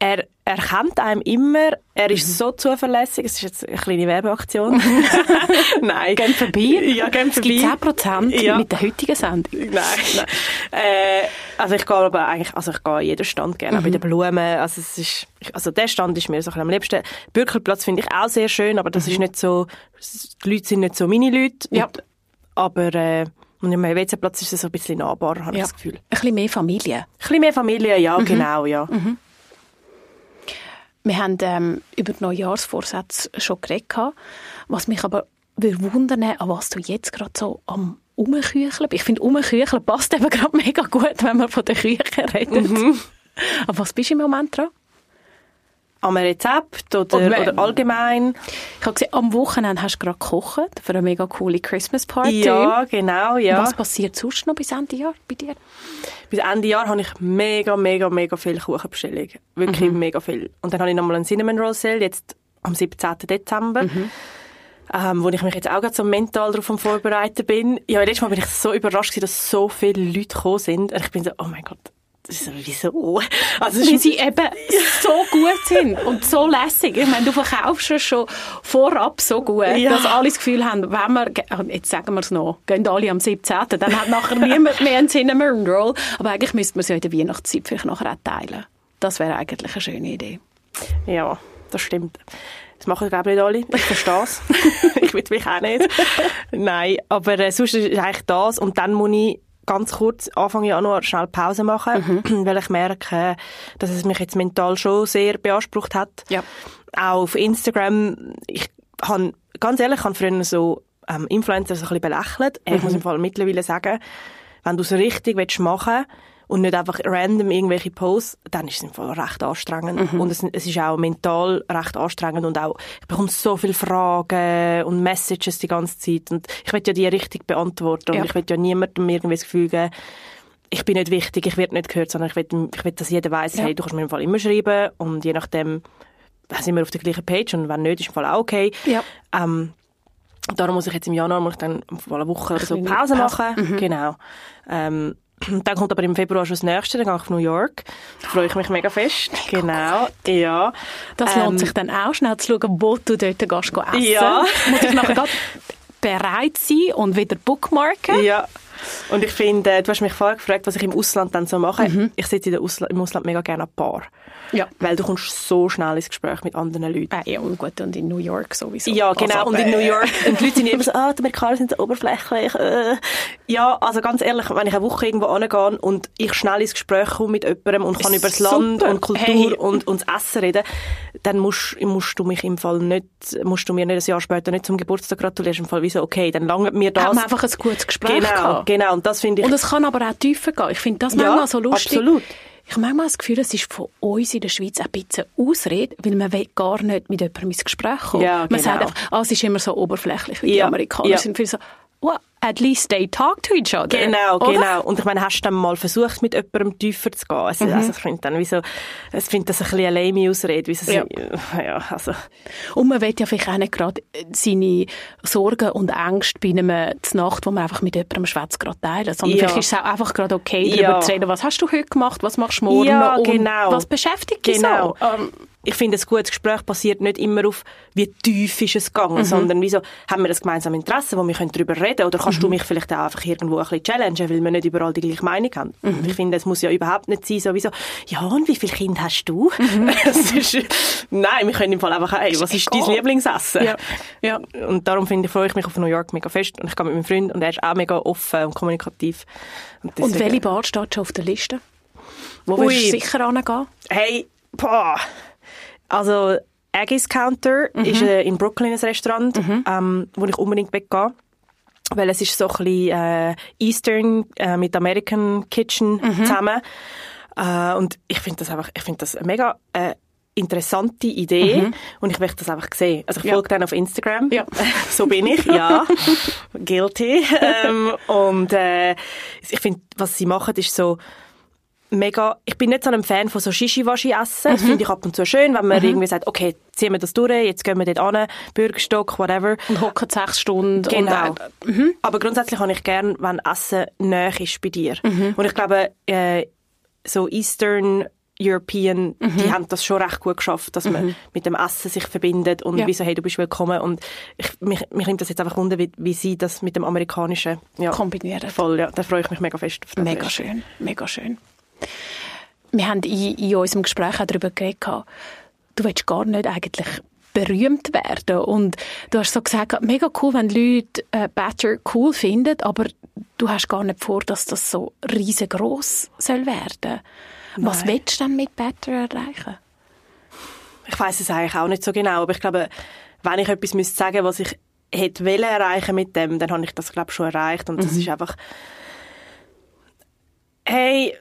er, er kennt einem immer, er ist mhm. so zuverlässig, es ist jetzt eine kleine Werbeaktion. *laughs* *laughs* nein. Gehen vorbei. Ja, gehen vorbei. Es gibt 10% ja. mit der heutigen Sendung. Nein, nein. Äh, also ich gehe aber eigentlich, also ich gehe jeden Stand gerne, mhm. bei den Blumen, also es ist, also der Stand ist mir so am liebsten. Bürgerplatz finde ich auch sehr schön, aber das mhm. ist nicht so, die Leute sind nicht so meine Leute. Ja. Und, aber, äh, und im WC-Platz ist es so ein bisschen nahbar, habe ja. ich das Gefühl. Ein bisschen mehr Familie. Ein bisschen mehr Familie, ja, mhm. genau, ja. Mhm. Wir haben ähm, über die Neujahrsvorsätze schon geredet. Was mich aber wundern an was du jetzt gerade so am Umkücheln bist. Ich finde, Umkücheln passt eben gerade *laughs* mega gut, wenn man von der Küche redet. Mhm. Aber was bist du im Moment dran? Am Rezept oder, Und wenn- oder allgemein? Ich habe gesehen, am Wochenende hast du gerade gekocht für eine mega coole Christmas Party. Ja, genau, ja. Was passiert sonst noch bis Ende Jahr bei dir? Bis Ende Jahr habe ich mega, mega, mega viel Kuchenbestellung. Wirklich Mhm. mega viel. Und dann habe ich nochmal einen Cinnamon Roll Sale, jetzt am 17. Dezember. Mhm. Ähm, wo ich mich jetzt auch gerade so mental darauf am Vorbereiten bin. Ja, letztes Mal bin ich so überrascht dass so viele Leute gekommen sind. Und ich bin so, oh mein Gott, wieso? Also, es Weil sie eben so gut sind und so lässig. Ich meine, du verkaufst es schon vorab so gut, Ja. dass alle das Gefühl haben, wenn wir, ah, jetzt sagen wir es noch, gehen alle am 17., dann hat nachher niemand mehr einen Cinnamon Roll. Aber eigentlich müsste man es ja in der Weihnachtszeit vielleicht nachher auch teilen. Das wäre eigentlich eine schöne Idee. Ja, das stimmt. Das machen, glaube ich, nicht alle. Ich verstehe es. *laughs* ich will mich auch nicht. Nein, aber äh, sonst ist es eigentlich das. Und dann muss ich ganz kurz Anfang Januar schnell Pause machen, *clears throat* weil ich merke, dass es mich jetzt mental schon sehr beansprucht hat. Ja. Auch auf Instagram. Ich habe, ganz ehrlich, ich habe früher so ähm, Influencer so ein bisschen belächelt. Ich muss im Fall mittlerweile sagen, wenn du es richtig willst machen und nicht einfach random irgendwelche Posts, dann ist es im Fall recht anstrengend. Und es, es ist auch mental recht anstrengend und auch, ich bekomme so viele Fragen und Messages die ganze Zeit und ich will ja die richtig beantworten Ja. und ich will ja niemandem irgendwie das Gefühl geben, ich bin nicht wichtig, ich werde nicht gehört, sondern ich will, ich will dass jeder weiß, Ja. hey, du kannst mir im Fall immer schreiben und je nachdem sind wir auf der gleichen Page und wenn nicht, ist im Fall auch okay. Ja. Ähm, darum muss ich jetzt im Januar muss ich dann mal eine Woche oder so Pause machen. Genau. Ähm, *clears throat* dann kommt aber im Februar schon das Nächste, dann gehe ich auf New York. Da freue ich mich mega fest. Genau, ja. Das Ähm, lohnt sich dann auch, schnell zu schauen, wo du dort gehst, essen. Ja. Muss ich nachher bereit sein und wieder bookmarken. Ja. Und ich finde, äh, du hast mich vorher gefragt, was ich im Ausland dann so mache. Mhm. Ich sitze Ausla im Ausland mega gerne an Paar. Ja. Weil du kommst so schnell ins Gespräch mit anderen Leuten. Äh, ja, und gut, und in New York sowieso. Ja, genau. Also, und in äh, New York. *laughs* Und die Leute sind immer so, ah, die Amerikaner sind so oberflächlich. Äh. Ja, also ganz ehrlich, wenn ich eine Woche irgendwo angehe und ich schnell ins Gespräch komme mit jemandem und kann über das. Land und Kultur Hey. und, und das Essen reden, dann musst, musst du mich im Fall nicht, musst du mir nicht ein Jahr später nicht zum Geburtstag gratulieren. Im Fall wie so, okay, dann langt mir das. Haben wir einfach ein gutes Gespräch genau, gehabt. genau. Und das finde ich, Und es kann aber auch tiefer gehen. Ich finde das Ja, manchmal so lustig. absolut. Ich habe manchmal das Gefühl, es ist von uns in der Schweiz ein bisschen Ausrede, weil man will gar nicht mit jemandem ins Gespräch kommen. Ja, Man genau. sagt einfach, ah, es ist immer so oberflächlich, wie die Ja, Amerikaner ja. sind. Viel so, well, at least they talk to each other. Genau, Oder? genau. Und ich meine, hast du dann mal versucht, mit jemandem tiefer zu gehen? Also, Mhm. also ich finde dann, wieso, ich finde das ein bisschen eine lame Ausrede, wie Ja. ja. ja, also. Und man will ja vielleicht auch nicht gerade äh, seine Sorgen und Ängste bei einem Nacht, wo man einfach mit jemandem schwätzt, gerade teilen. Sondern Ja. vielleicht ist es auch einfach gerade okay, darüber Ja. zu reden, was hast du heute gemacht, was machst du morgen Ja, und genau. was beschäftigt dich Genau. so? Ähm, ich finde, ein gutes Gespräch basiert nicht immer auf, wie tief ist es gegangen, Mhm. sondern wieso haben wir das gemeinsame Interesse, wo wir können darüber reden können, oder kannst Mhm. du mich vielleicht auch einfach irgendwo ein bisschen challengen, weil wir nicht überall die gleiche Meinung haben. Mhm. Und ich finde, es muss ja überhaupt nicht sein, sowieso, ja, und wie viele Kinder hast du? Mhm. *laughs* Ist, nein, wir können im Fall einfach, hey, was ist dein. Lieblingsessen? Ja. Ja. Und darum finde ich, freue ich mich auf New York mega fest. Und ich gehe mit meinem Freund und er ist auch mega offen und kommunikativ. Und, Und deswegen- welche Bar steht schon auf der Liste? Wo Ui. willst du sicher hingehen? Hey, boah. Also, Aggies Counter ist äh, in Brooklyn ein Restaurant, ähm, wo ich unbedingt weggehen. Weil es ist so ein bisschen äh, Eastern äh, mit American Kitchen zusammen. Äh, und ich finde das einfach, ich finde das eine mega äh, interessante Idee und ich möchte das einfach sehen. Also ich Ja. folge dann auf Instagram. Ja. *laughs* so bin ich, ja. *laughs* Guilty. ähm, und äh, ich finde, was sie machen, ist so mega, ich bin nicht so ein Fan von so Shishiwashi essen. Mhm. Das finde ich ab und zu schön, wenn man irgendwie sagt, okay, ziehen wir das durch, jetzt gehen wir dort an, Bürgerstock, whatever. Und hocken sechs Stunden. Genau. Und, äh, Aber grundsätzlich habe ich gern, wenn Essen näher ist bei dir. Mhm. Und ich glaube, äh, so Eastern European, Mhm. die haben das schon recht gut geschafft, dass man mit dem Essen sich verbindet und Ja. wie so, hey, du bist willkommen. Und ich, mich, mich nimmt das jetzt einfach wunder, wie, wie sie das mit dem Amerikanischen ja, kombinieren. voll, ja, da freue ich mich mega fest auf das. Mega schön, mega schön. Wir haben in, in unserem Gespräch auch darüber geredet, du willst gar nicht eigentlich berühmt werden. Und du hast so gesagt, mega cool, wenn Leute äh, Better cool finden, aber du hast gar nicht vor, dass das so riesengroß soll werden. Was Nein. willst du denn mit Better erreichen? Ich weiß es eigentlich auch nicht so genau, aber ich glaube, wenn ich etwas müsste sagen, was ich hätte wollen erreichen mit dem, dann habe ich das glaube schon erreicht und das ist einfach hey,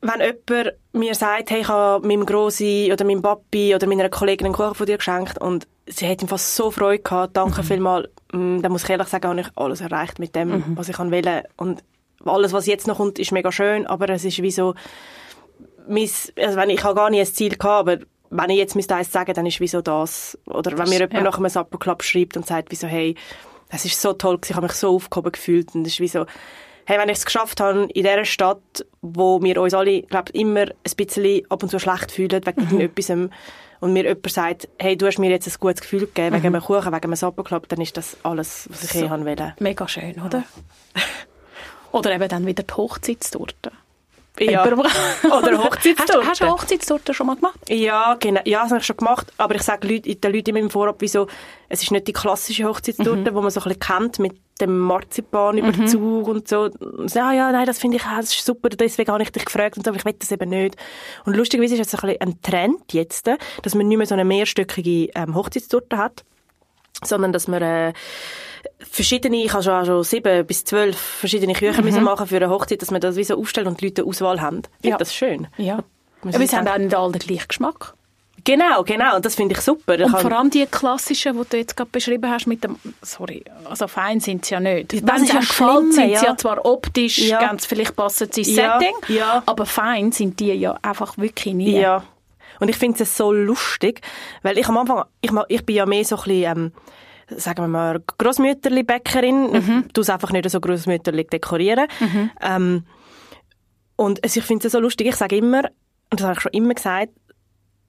wenn jemand mir sagt, hey, ich habe meinem Grossi oder meinem Papi oder meiner Kollegin einen Kuchen von dir geschenkt und sie hat ihm fast so Freude gehabt, danke mhm. vielmals, mm, dann muss ich ehrlich sagen, habe ich alles erreicht mit dem, mhm. was ich wollte. Und alles, was jetzt noch kommt, ist mega schön, aber es ist wie so, mein, also wenn, ich habe gar nicht ein Ziel gehabt, aber wenn ich jetzt müsste eins sagen, dann ist wieso das. Oder wenn mir jemand ja. nach einem Supper Club schreibt und sagt, wieso, hey, das ist so toll, ich habe mich so aufgehoben gefühlt und das ist wie so, hey, wenn ich es geschafft habe, in dieser Stadt, wo wir uns alle, glaube immer ein bisschen ab und zu schlecht fühlen, wegen mhm. etwas, und mir jemand sagt, hey, du hast mir jetzt ein gutes Gefühl gegeben, wegen mhm. einem Kuchen, wegen einem Supperclub, dann ist das alles, was ich so, je haben will. Mega schön, oder? *laughs* oder eben dann wieder die Hochzeitstorte. Ja. Oder *laughs* Hochzeitstorte. Hast, hast du Hochzeitstorte schon mal gemacht? Ja, genau. Ja, das habe ich schon gemacht. Aber ich sage den Leuten immer im Vorab, wieso, es ist nicht die klassische Hochzeitstorte, mhm. wo man so ein bisschen kennt mit dem Marzipanüberzug mhm. und so. Und so. Ja, ja, nein, das finde ich, das ist super, deswegen habe ich dich gefragt und so, aber ich will das eben nicht. Und lustigerweise ist es ein, bisschen ein Trend jetzt, dass man nicht mehr so eine mehrstöckige ähm, Hochzeitstorte hat, sondern dass man äh, verschiedene, ich habe schon, schon sieben bis zwölf verschiedene Küchen mhm. machen für eine Hochzeit, dass man das wie so aufstellt und die Leute eine Auswahl haben. Ich ja. das schön. Ja. Aber sie haben auch nicht alle den gleichen Geschmack. Genau, genau, und das finde ich super. Und vor allem die klassischen, die du jetzt gerade beschrieben hast, mit dem, sorry, also fein sind sie ja nicht. Wenn sie gefallen, sind ja. sie ja zwar optisch, ja. ganz vielleicht passen sie ins ja. Setting, ja. aber fein sind die ja einfach wirklich nie. Ja, und ich finde es so lustig, weil ich am Anfang, ich, ich bin ja mehr so ein bisschen, ähm, sagen wir mal, Grossmütterli-Bäckerin. Mhm. Du es einfach nicht so Grossmütterli dekorieren. Mhm. Ähm, und ich finde es so lustig. Ich sage immer, und das habe ich schon immer gesagt,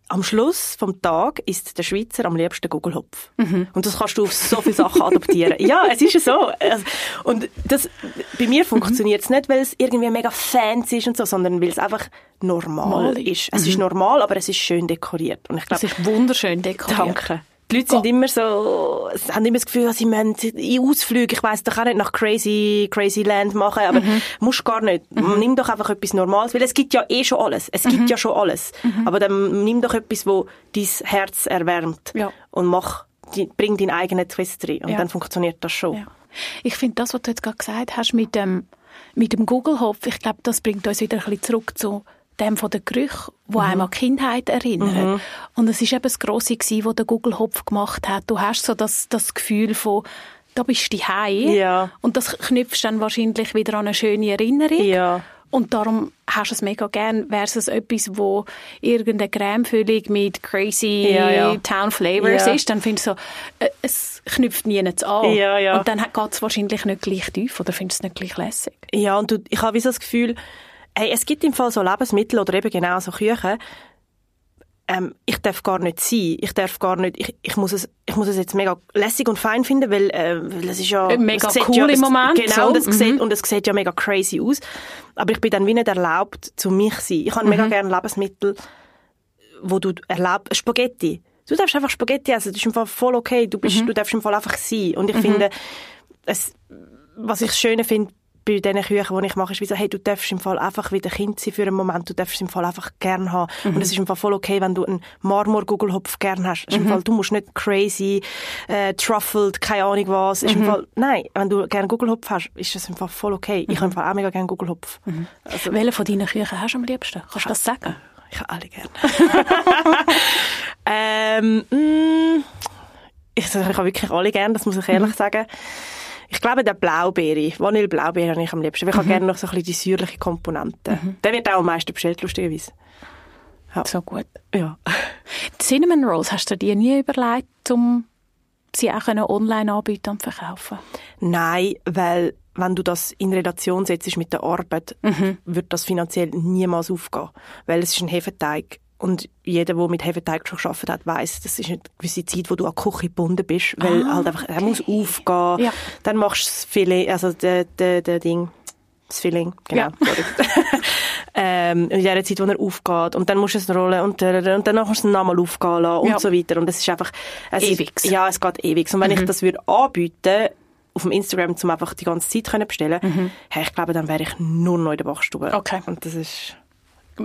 am Schluss vom Tag ist der Schweizer am liebsten Gugelhopf. Mhm. Und das kannst du auf so viele Sachen adaptieren. *laughs* ja, es ist ja so. Also, und das, bei mir funktioniert es nicht, weil es irgendwie mega fancy ist und so, sondern weil es einfach normal Mal. ist. Es mhm. ist normal, aber es ist schön dekoriert. Und ich glaub, es ist wunderschön dekoriert. Danke. Die Leute sind immer so, haben immer das Gefühl, dass sie müssen in Ausflüge, ich weiss doch auch nicht, nach Crazy, Crazy Land machen, aber mhm. musst gar nicht. Mhm. Nimm doch einfach etwas Normales, weil es gibt ja eh schon alles. Es mhm. gibt ja schon alles. Mhm. Aber dann nimm doch etwas, wo dein Herz erwärmt ja. und mach, bring deinen eigenen Twist rein und ja. dann funktioniert das schon. Ja. Ich finde das, was du jetzt gerade gesagt hast mit dem, mit dem Google-Hopf, ich glaube, das bringt uns wieder ein bisschen zurück zu dem von den Gerüchen, die mhm. einem an die Kindheit erinnern. Mhm. Und es war eben das Grosse, was der Google Hopf gemacht hat. Du hast so das, das Gefühl von, da bist du daheim. Ja. Und das knüpfst dann wahrscheinlich wieder an eine schöne Erinnerung. Ja. Und darum hast du es mega gern versus etwas, wo irgendeine Cremefüllung mit crazy ja, ja. Town Flavors ja. ist. Dann findest du so, äh, es knüpft nie an. Ja. Und dann geht es wahrscheinlich nicht gleich tief oder findest du es nicht gleich lässig. Ja, und du, ich habe so das Gefühl, Hey, es gibt im Fall so Lebensmittel oder eben genau so Küchen, ähm, ich darf gar nicht sein. Ich darf gar nicht, ich, ich, muss es, ich muss es jetzt mega lässig und fein finden, weil, äh, weil es ist ja... Äh, mega cool ja, im Moment. Genau, so. und, es mhm. sieht, und es sieht ja mega crazy aus. Aber ich bin dann wie nicht erlaubt, zu mich zu sein. Ich habe mhm. mega gerne Lebensmittel, wo du erlaubst, Spaghetti. Du darfst einfach Spaghetti essen, das ist im Fall voll okay. Du, bist, mhm. du darfst im Fall einfach sein. Und ich mhm. finde, es, was ich schön finde, bei diesen Küchen, die ich mache, ist wie so, hey, du darfst im Fall einfach wieder Kind sein für einen Moment, du darfst es im Fall einfach gern haben. Mhm. Und es ist im Fall voll okay, wenn du einen Marmor-Gugelhopf gern hast. Mhm. Im Fall, du musst nicht crazy, äh, truffled, keine Ahnung was. Ist mhm. im Fall, nein, wenn du gern Gugelhopf hast, ist das im Fall voll okay. Ich habe im mhm. Fall auch mega gern Gugelhopf. Mhm. Also, Welche von deinen Küchen hast du am liebsten? Kannst du das sagen? Ich habe alle gern. *laughs* ähm, mm, ich, ich habe wirklich alle gern, das muss ich ehrlich mhm. sagen. Ich glaube, der Blaubeere, Vanille-Blaubeere habe ich am liebsten. Ich mhm. habe gerne noch so ein bisschen die säuerliche Komponente. Mhm. Der wird auch am meisten bestellt, lustigerweise. Ja. So gut. Ja. Die Cinnamon Rolls, hast du dir nie überlegt, um sie auch online anbieten und verkaufen? Nein, weil wenn du das in Relation setzt mit der Arbeit, mhm. wird das finanziell niemals aufgehen. Weil es ist ein Hefeteig und jeder, der mit Hefeteig schon gearbeitet hat, weiß, das ist eine gewisse Zeit, wo du an die Küche gebunden bist, weil ah, halt einfach, er muss aufgehen. Ja. Dann machst du das Filet, also der, der, der Ding, das Filling, genau. Ja. *laughs* ähm, in der Zeit, wo er aufgeht. Und dann musst du es rollen und, und dann musst du es nochmal aufgehen lassen und ja. so weiter. Und es ist einfach... Es ewig. Ja, es geht ewig. Und wenn mhm. ich das würde anbieten auf dem Instagram, um einfach die ganze Zeit können bestellen, mhm. hey, ich glaube, dann wäre ich nur noch in der Bachstube. Okay. Und das ist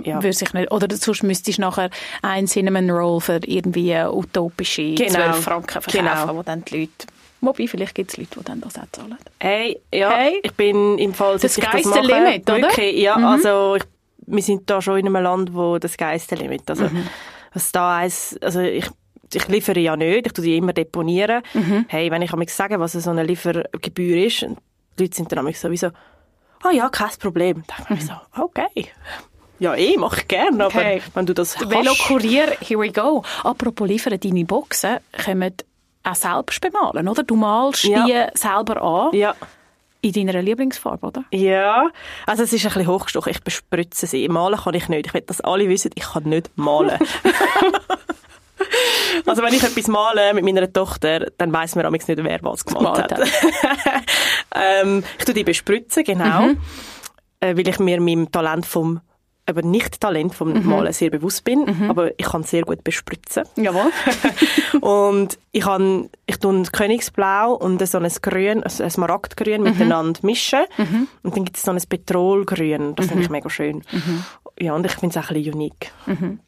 ja. würde sich nicht, oder sonst müsstest du nachher ein Cinnamon Roll für irgendwie utopische genau. 12 Franken verkaufen, genau. wo dann die Leute Wobei, vielleicht gibt es Leute, die dann das auch zahlen. Hey, ja, hey. ich bin im Fall, das, das Limit, oder? Wirklich, ja, mhm. also ich wir sind da schon in einem Land, wo das geilste Limit. Also, mhm. was da eins, also ich, ich liefere ja nicht, ich tue die immer deponieren. Mhm. Hey, wenn ich am sage, was so eine Liefergebühr ist, die Leute sind dann sowieso, ah oh ja, kein Problem. Dann denke ich so, okay. Ja, eh, mache ich gerne, aber okay. wenn du das hast... Velo-Kurier, here we go. Apropos liefern, deine Boxen kommen auch selbst bemalen, oder? Du malst ja. die selber an. Ja. In deiner Lieblingsfarbe, oder? Ja, also es ist ein bisschen hochgestochen. Ich bespritze sie. Malen kann ich nicht. Ich will, dass alle wissen, ich kann nicht malen. *laughs* also wenn ich etwas male mit meiner Tochter, dann weiss man nicht, wer was gemalt hat. *laughs* ähm, ich tue die bespritzen, genau. Mhm. Äh, weil ich mir meinem Talent vom aber nicht Talent vom mhm. Malen sehr bewusst bin, mhm. aber ich kann sehr gut bespritzen. Jawohl. *laughs* und ich kann, ich tue Königsblau und so ein Grün, also ein Smaragdgrün mhm. miteinander mischen. Mhm. Und dann gibt es so ein Petrolgrün. Das finde ich mhm. mega schön. Mhm. Ja, und ich finde es auch ein bisschen unique.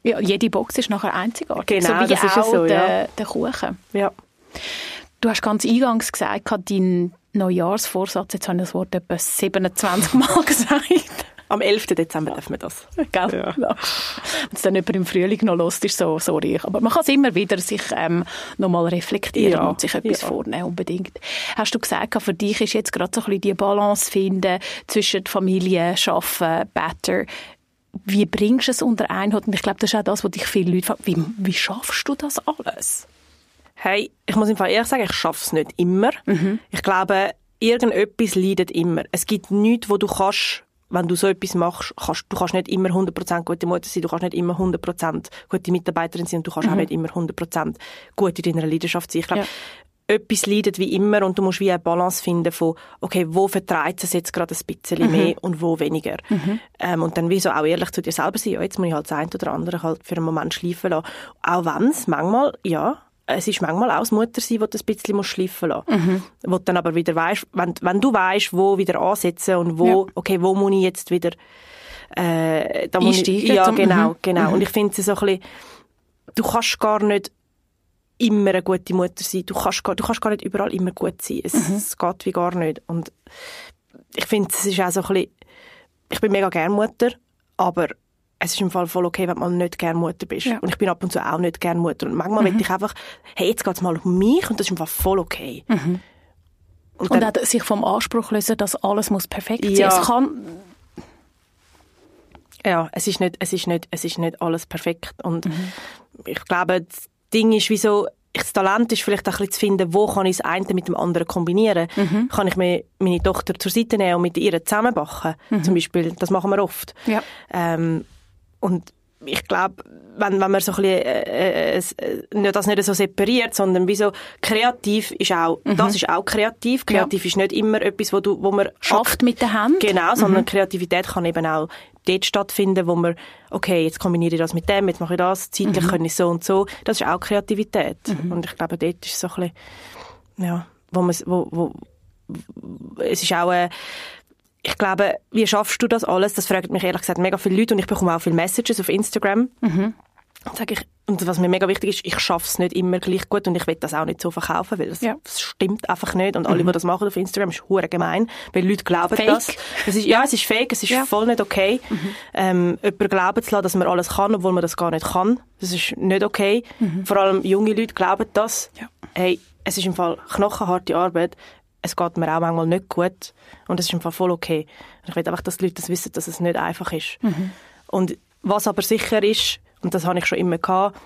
Ja, jede Box ist nachher einzigartig. Genau, so wie das ist auch so, der, ja. der Kuchen. Ja. Du hast ganz eingangs gesagt, dein Neujahrsvorsatz, jetzt habe ich das Wort etwa 27 Mal *laughs* gesagt. Am 11. Dezember dürfen wir das. *laughs* Gell? Ja. ja. Wenn es dann jemand im Frühling noch los ist, so, sorry. Aber man kann es immer wieder sich ähm, nochmal reflektieren ja. und sich etwas ja. vornehmen, unbedingt. Hast du gesagt, für dich ist jetzt gerade so ein bisschen die Balance finden zwischen Familie, Arbeiten, Better. Wie bringst du es unter Einheit? Und ich glaube, das ist auch das, was dich viele Leute fragen. Wie, wie schaffst du das alles? Hey, ich muss im Fall ehrlich sagen, ich schaffe es nicht immer. Mhm. Ich glaube, irgendetwas leidet immer. Es gibt nichts, wo du kannst wenn du so etwas machst, kannst, du kannst nicht immer 100% gute Mutter sein, du kannst nicht immer 100% gute Mitarbeiterin sein und du kannst mhm. auch nicht immer 100% gut in deiner Leidenschaft sein. Ich glaube, ja. etwas leidet wie immer und du musst wie eine Balance finden von, okay, wo vertreibt es jetzt gerade ein bisschen mhm. mehr und wo weniger. Mhm. Ähm, und dann wie so auch ehrlich zu dir selber sein, ja, jetzt muss ich halt das eine oder andere halt für einen Moment schleifen lassen. Auch wenn es manchmal, ja, es ist manchmal auch das Muttersein, das du ein bisschen schleifen lassen musst. Mhm. Wo du dann aber wieder weißt, wenn, wenn du weißt, wo wieder ansetzen und wo, ja. okay, wo muss ich jetzt wieder, äh, da muss ich, ja, genau, mhm. genau. Mhm. Und ich finde es so ein bisschen, du kannst gar nicht immer eine gute Mutter sein. Du kannst gar, du kannst gar nicht überall immer gut sein. Es, mhm. es geht wie gar nicht. Und ich finde, es ist auch so ein bisschen, ich bin mega gern Mutter, aber es ist im Fall voll okay, wenn mal nicht gerne Mutter bist. Ja. Und ich bin ab und zu auch nicht gerne Mutter. Und manchmal mhm. ich einfach, hey, jetzt geht es mal um mich und das ist im Fall voll okay. Mhm. Und, dann, und auch sich vom Anspruch lösen, dass alles muss perfekt sein. Ja. Es kann ja, es ist nicht, es ist nicht, es ist nicht alles perfekt. Und mhm. ich glaube, das Ding ist, wieso, das Talent ist vielleicht auch ein bisschen zu finden, wo kann ich das eine mit dem anderen kombinieren. Mhm. Kann ich mir meine Tochter zur Seite nehmen und mit ihr zusammenbachen? Mhm. Zum Beispiel, das machen wir oft. Ja. Ähm, und ich glaube, wenn, wenn man so ein bisschen, äh, äh, äh, das nicht so separiert, sondern wie so kreativ ist auch, mhm. das ist auch kreativ. Kreativ ja. ist nicht immer etwas, wo du, wo man schafft mit der Hand. Genau, sondern mhm. Kreativität kann eben auch dort stattfinden, wo man, okay, jetzt kombiniere ich das mit dem, jetzt mache ich das, zeitlich mhm. kann ich so und so. Das ist auch Kreativität. Mhm. Und ich glaube, dort ist so ein bisschen, ja, wo man, wo, wo, es ist auch, äh, ich glaube, wie schaffst du das alles? Das fragen mich ehrlich gesagt mega viele Leute und ich bekomme auch viele Messages auf Instagram. Mhm. Und, sage ich, und was mir mega wichtig ist, ich schaffe es nicht immer gleich gut und ich will das auch nicht so verkaufen, weil das, ja. das stimmt einfach nicht. Und alle, mhm. die das machen auf Instagram, ist hure gemein, weil Leute glauben fake. das. das ist, ja, es ist fake, es ist ja. voll nicht okay. Mhm. Ähm, jemand glauben zu lassen, dass man alles kann, obwohl man das gar nicht kann. Das ist nicht okay. Mhm. Vor allem junge Leute glauben das. Ja. Hey, es ist im Fall knochenharte Arbeit es geht mir auch manchmal nicht gut und das ist im Fall voll okay. ich will einfach, dass die Leute das wissen, dass es nicht einfach ist. Mhm. Und was aber sicher ist, und das habe ich schon immer gehabt,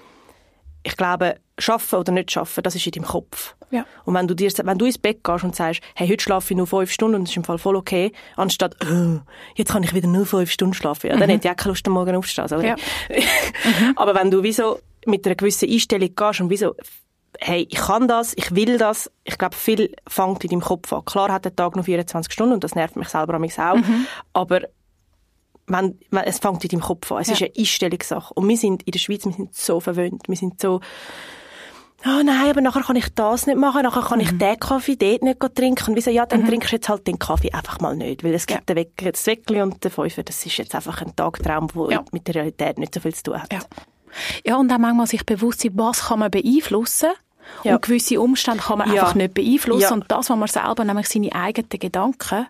ich glaube, schaffen oder nicht schaffen, das ist in deinem Kopf. Ja. Und wenn du dir, wenn du ins Bett gehst und sagst, hey, heute schlafe ich nur fünf Stunden und das ist im Fall voll okay, anstatt, oh, jetzt kann ich wieder nur fünf Stunden schlafen, ja, mhm. dann hätte ich auch keine Lust, am Morgen aufzustehen. Ja. mhm. *laughs* Aber wenn du wie so mit einer gewissen Einstellung gehst und wie so hey, ich kann das, ich will das. Ich glaube, viel fängt in deinem Kopf an. Klar hat der Tag nur 24 Stunden und das nervt mich selber an mich auch. Mhm. Aber wenn, wenn, es fängt in deinem Kopf an. Es ja. ist eine Einstellungssache. Und wir sind in der Schweiz, wir sind so verwöhnt. Wir sind so, oh nein, aber nachher kann ich das nicht machen, nachher kann mhm. ich den Kaffee dort nicht trinken. Und wieso, ja, dann mhm. trinkst du jetzt halt den Kaffee einfach mal nicht. Weil es gibt ja. den Wecker, das Weckli und den Fünfer, das ist jetzt einfach ein Tagtraum, der ja. mit der Realität nicht so viel zu tun hat. Ja. Ja, und auch manchmal sich bewusst sein, was kann man beeinflussen ja. Und gewisse Umstände kann man ja. einfach nicht beeinflussen. Ja. Und das, was man selber, nämlich seine eigenen Gedanken,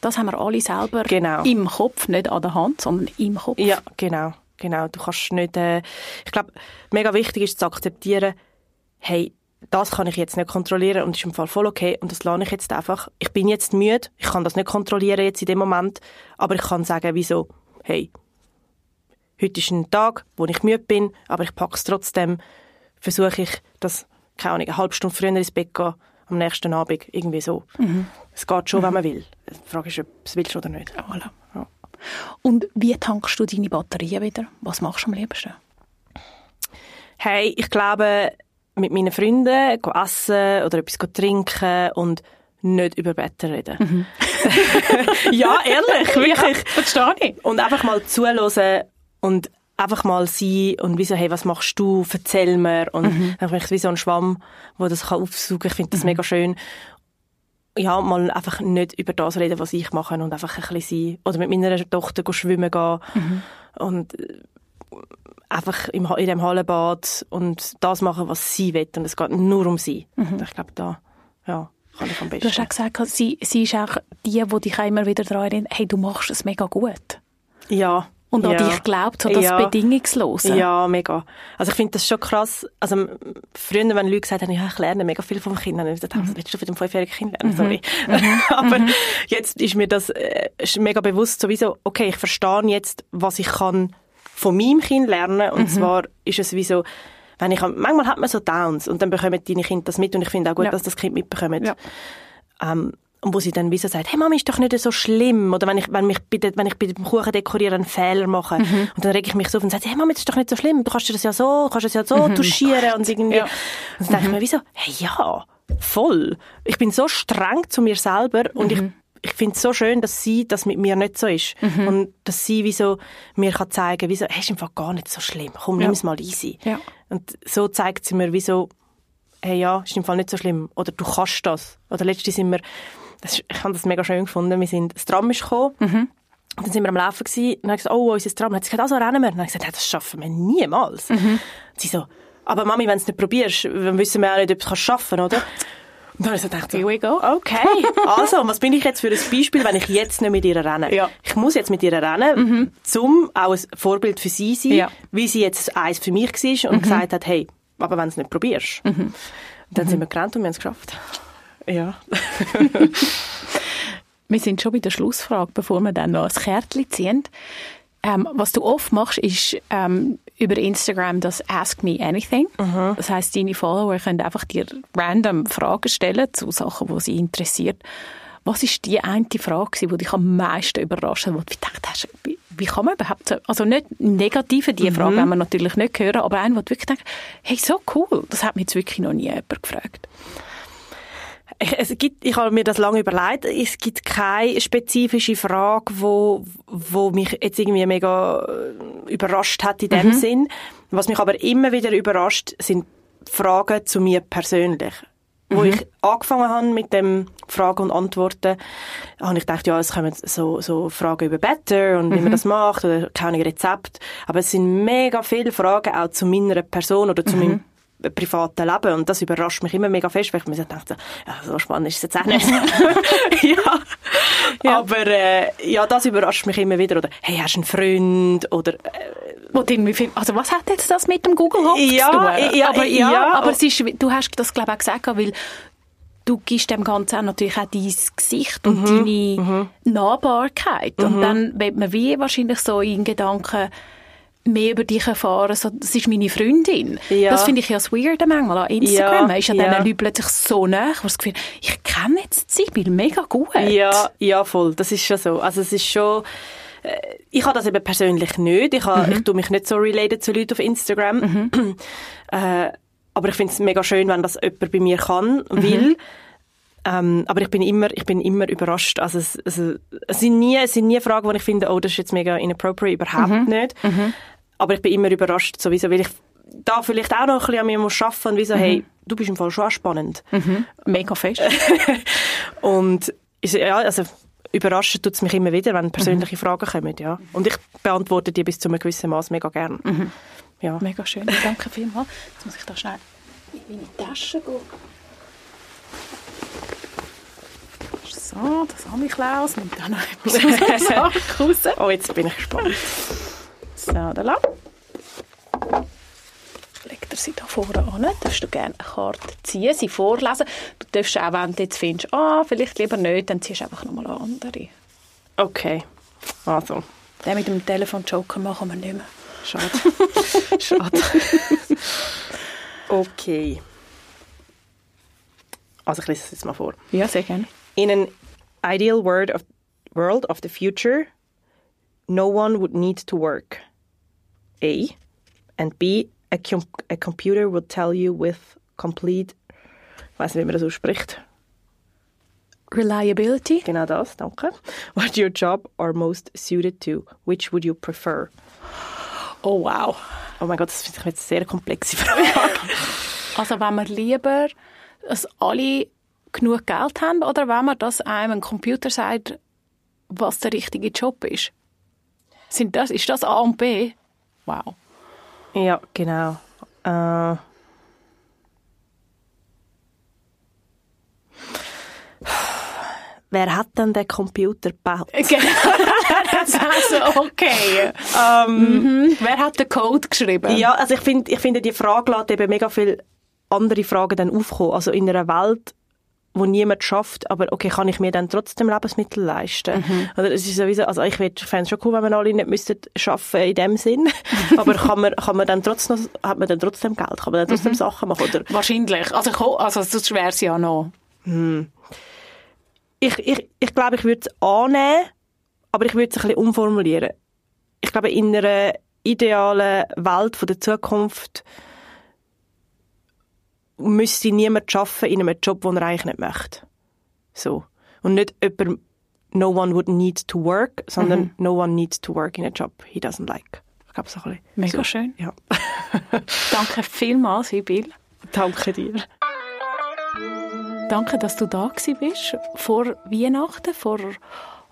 Das haben wir alle selber Genau. im Kopf, nicht an der Hand, sondern im Kopf. Ja, genau, genau. Du kannst nicht, äh, ich glaube, mega wichtig ist zu akzeptieren, hey, das kann ich jetzt nicht kontrollieren und ist im Fall voll okay und das lerne ich jetzt einfach. Ich bin jetzt müde, ich kann das nicht kontrollieren jetzt in dem Moment, aber ich kann sagen, wieso, hey, heute ist ein Tag, wo ich müde bin, aber ich packe es trotzdem, versuche ich, dass, keine Ahnung, eine halbe Stunde früher ins Bett gehen, am nächsten Abend, irgendwie so. Es geht schon, wenn man will. Die Frage ist, ob es willst oder nicht. Voilà. Ja. Und wie tankst du deine Batterien wieder? Was machst du am liebsten? Hey, ich glaube, mit meinen Freunden essen oder etwas trinken und nicht über Wetter reden. *laughs* ja, ehrlich, *laughs* wirklich. verstehe ich. Und einfach mal zuhören und einfach mal sein und wie so, hey, was machst du? Erzähl mir. Und dann bin ich wie so ein Schwamm, wo das kann aufsaugen kann. Ich finde das mega schön. Ja, mal einfach nicht über das reden, was ich mache und einfach ein bisschen sein. Oder mit meiner Tochter go schwimmen gehen. Und äh, einfach im, in dem Hallenbad und das machen, was sie will. Und es geht nur um sie. Und ich glaube, da ja, kann ich am Du hast besten. auch gesagt, sie, sie ist auch die, die dich auch immer wieder daran erinnert, hey, du machst es mega gut. Ja. Und an ja. dich glaubt, so das Ja. Bedingungslose. Ja, mega. Also ich finde das schon krass. Also früher, wenn Leute gesagt haben, ja, ich lerne mega viel vom Kind, dann habe ich gesagt, mhm. willst du von dem fünfjährigen Kind lernen? Sorry. *laughs* Aber jetzt ist mir das äh, ist mega bewusst, sowieso, okay, ich verstehe jetzt, was ich kann von meinem Kind lernen. Und zwar ist es wie so, wenn ich, manchmal hat man so Downs und dann bekommen deine Kinder das mit und ich finde auch gut, Ja. dass das Kind mitbekommt. Ja. Ähm, und wo sie dann wie so sagt, hey Mami, ist doch nicht so schlimm. Oder wenn ich, wenn mich bei, wenn ich bei dem Kuchen dekorieren einen Fehler mache. Mhm. Und dann reg ich mich so auf und sage, hey Mami, das ist doch nicht so schlimm. Du kannst das ja so, kannst das ja so touchieren *laughs* und irgendwie. Mhm. Ja. Und dann denke ich mir wie so, hey ja, voll. Ich bin so streng zu mir selber und Mhm. ich ich finde es so schön, dass sie das mit mir nicht so ist. Mhm. Und dass sie wie so mir kann zeigen, wie so, hey, ist im Fall gar nicht so schlimm. Komm, Ja. nimm es mal easy. Ja. Und so zeigt sie mir, wie so, hey, ja, ist im Fall nicht so schlimm. Oder du kannst das. Oder letztens sind wir, das ich habe das mega schön gefunden, wir sind, das Tram ist gekommen. Und dann sind wir am Laufen gewesen, und dann habe ich gesagt, oh, unser Tram. Dann hat sie gesagt, also rennen wir. Und dann habe ich gesagt, ja, das schaffen wir niemals. Und sie so, aber Mami, wenn du es nicht probierst, dann wissen wir auch nicht, ob du es kannst schaffen, oder? Und dann habe ich gedacht, Here we go. Okay, *laughs* also, was bin ich jetzt für ein Beispiel, wenn ich jetzt nicht mit ihr renne? Ja. Ich muss jetzt mit ihr rennen, zum auch ein Vorbild für sie sein, Ja. wie sie jetzt eins für mich war und gesagt hat, hey, aber wenn du es nicht probierst. Und dann sind wir gerannt und wir haben es geschafft. Ja. *laughs* Wir sind schon bei der Schlussfrage, bevor wir dann noch ein Kärtchen ziehen. Ähm, was du oft machst, ist ähm, über Instagram das Ask Me Anything. Das heißt, deine Follower können einfach dir random Fragen stellen zu Sachen, die sie interessiert. Was ist die eine Frage, die dich am meisten überrascht hat, wo du gedacht hast, wie, wie kann man überhaupt so, also nicht negative, die Frage wollen wir natürlich nicht hören, aber eine, wo du wirklich denkst, hey, so cool, das hat mich jetzt wirklich noch nie jemand gefragt. Ich, es gibt, ich habe mir das lange überlegt. Es gibt keine spezifische Frage, wo, wo mich jetzt irgendwie mega äh, überrascht hat in dem Sinn. Was mich aber immer wieder überrascht, sind Fragen zu mir persönlich. Wo ich angefangen habe mit dem Fragen und Antworten, habe ich gedacht, ja, es kommen so, so Fragen über Better und wie man das macht oder keine Rezept. Aber es sind mega viele Fragen auch zu meiner Person oder zu meinem privaten Leben und das überrascht mich immer mega fest, weil ich mir so denke, ja, so spannend ist es jetzt auch nicht. *laughs* ja. aber äh, ja, das überrascht mich immer wieder. Oder, hey, hast du einen Freund? Oder, äh, Wo irgendwie also was hat jetzt das mit dem Google Home Ja, zu tun? ja, aber, ja. aber es ist, du hast das glaube ich auch gesagt, weil du gibst dem Ganzen auch natürlich auch dein Gesicht und Mhm, deine Nahbarkeit. Und dann wird man wie wahrscheinlich so in Gedanken mehr über dich erfahren, so, das ist meine Freundin. Ja. Das finde ich ja das Weirde manchmal an Instagram. Ja, ist ja, ja. Leuten plötzlich so nah, wo das Gefühl ich kenne jetzt Sibyl mega gut. Ja, ja, voll. Das ist schon so. Also es ist schon... äh, Ich habe das eben persönlich nicht. Ich, habe, ich tue mich nicht so related zu Leuten auf Instagram. *clears throat* äh, aber ich finde es mega schön, wenn das jemand bei mir kann, will. Ähm, aber ich bin immer, ich bin immer überrascht. Also es, also es, sind nie, es sind nie Fragen, wo ich finde, oh, das ist jetzt mega inappropriate, überhaupt nicht. Aber ich bin immer überrascht, sowieso, weil ich da vielleicht auch noch ein bisschen an mir muss arbeiten und wie so, hey, du bist im Fall schon auch spannend. Mega fest. *laughs* Und ja, also überraschen tut es mich immer wieder, wenn persönliche Fragen kommen, ja. Und ich beantworte die bis zu einem gewissen Maß mega gern. Ja. Mega schön. Danke vielmals. Jetzt muss ich da schnell in meine Tasche gehen. So. Das habe ich Klaus. Nimmt dann noch etwas *laughs* aus der Sache raus. Oh, jetzt bin ich gespannt. Da lang. Legt er sie da vorne an. Darfst du gerne eine Karte ziehen, sie vorlesen. Du darfst auch, wenn du jetzt findest, ah, vielleicht lieber nicht, dann ziehst du einfach nochmal eine andere. Okay, also. Den mit dem Telefon-Joker machen wir nicht mehr. Schade. *laughs* Schade. okay. Also ich lese es jetzt mal vor. Ja, sehr gerne. In an ideal world of, world of the future, no one would need to work. A. And B. A, com a computer would tell you with complete... Ich weiß nicht, wie man das ausspricht. Reliability. Genau das, danke. What your job are most suited to. Which would you prefer? Oh, wow. Oh mein Gott, das finde ich jetzt eine sehr komplexe Frage. *laughs* Also wenn wir lieber, dass alle genug Geld haben oder wenn man dass einem ein Computer sagt, was der richtige Job ist? Sind das, ist das A und B? Wow. ja, genau. Äh, Wer hat denn den Computer gebaut? *laughs* Genau. also okay. Mhm. Wer hat den Code geschrieben? Ja, also ich finde, ich finde, die Frage lässt eben mega viele andere Fragen dann aufkommen. Also in einer Welt, wo niemand schafft, aber okay, kann ich mir dann trotzdem Lebensmittel leisten? Oder es ist sowieso, also ich fände es schon cool, wenn wir alle nicht müssten schaffen in dem Sinn. *laughs* aber kann man, kann man dann trotzdem, hat man dann trotzdem Geld? Kann man dann trotzdem Sachen machen? Oder Wahrscheinlich. Also, ich also sonst wäre es ja noch. ich, ich, ich glaube, ich würde es annehmen, aber ich würde es ein bisschen umformulieren. Ich glaube, in einer idealen Welt von der Zukunft müsste niemand arbeiten in einem Job, den er eigentlich nicht möchte. So. Und nicht jemand, no one would need to work, sondern no one needs to work in a job he doesn't like. Ich glaube, so ein bisschen. Mega so. schön. Ja. *laughs* Danke vielmals, Sibyl. Danke dir. Danke, dass du da bist. Vor Weihnachten, vor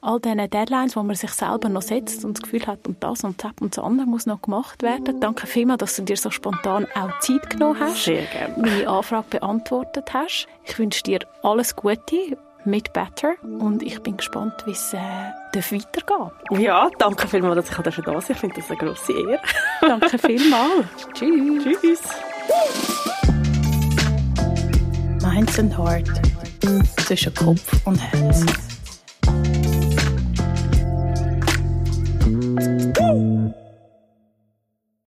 all diesen Deadlines, wo man sich selber noch setzt und das Gefühl hat, und das und das und das andere muss noch gemacht werden. Danke vielmals, dass du dir so spontan auch Zeit genommen hast. Sehr gerne. Meine Anfrage beantwortet hast. Ich wünsche dir alles Gute mit Better und ich bin gespannt, wie es äh, darf weitergehen Ja, danke vielmals, dass ich da sein darf. Ich finde das eine grosse Ehre. Danke vielmals. *laughs* Tschüss. Tschüss. Minds and Heart zwischen Kopf und Herz. Woo!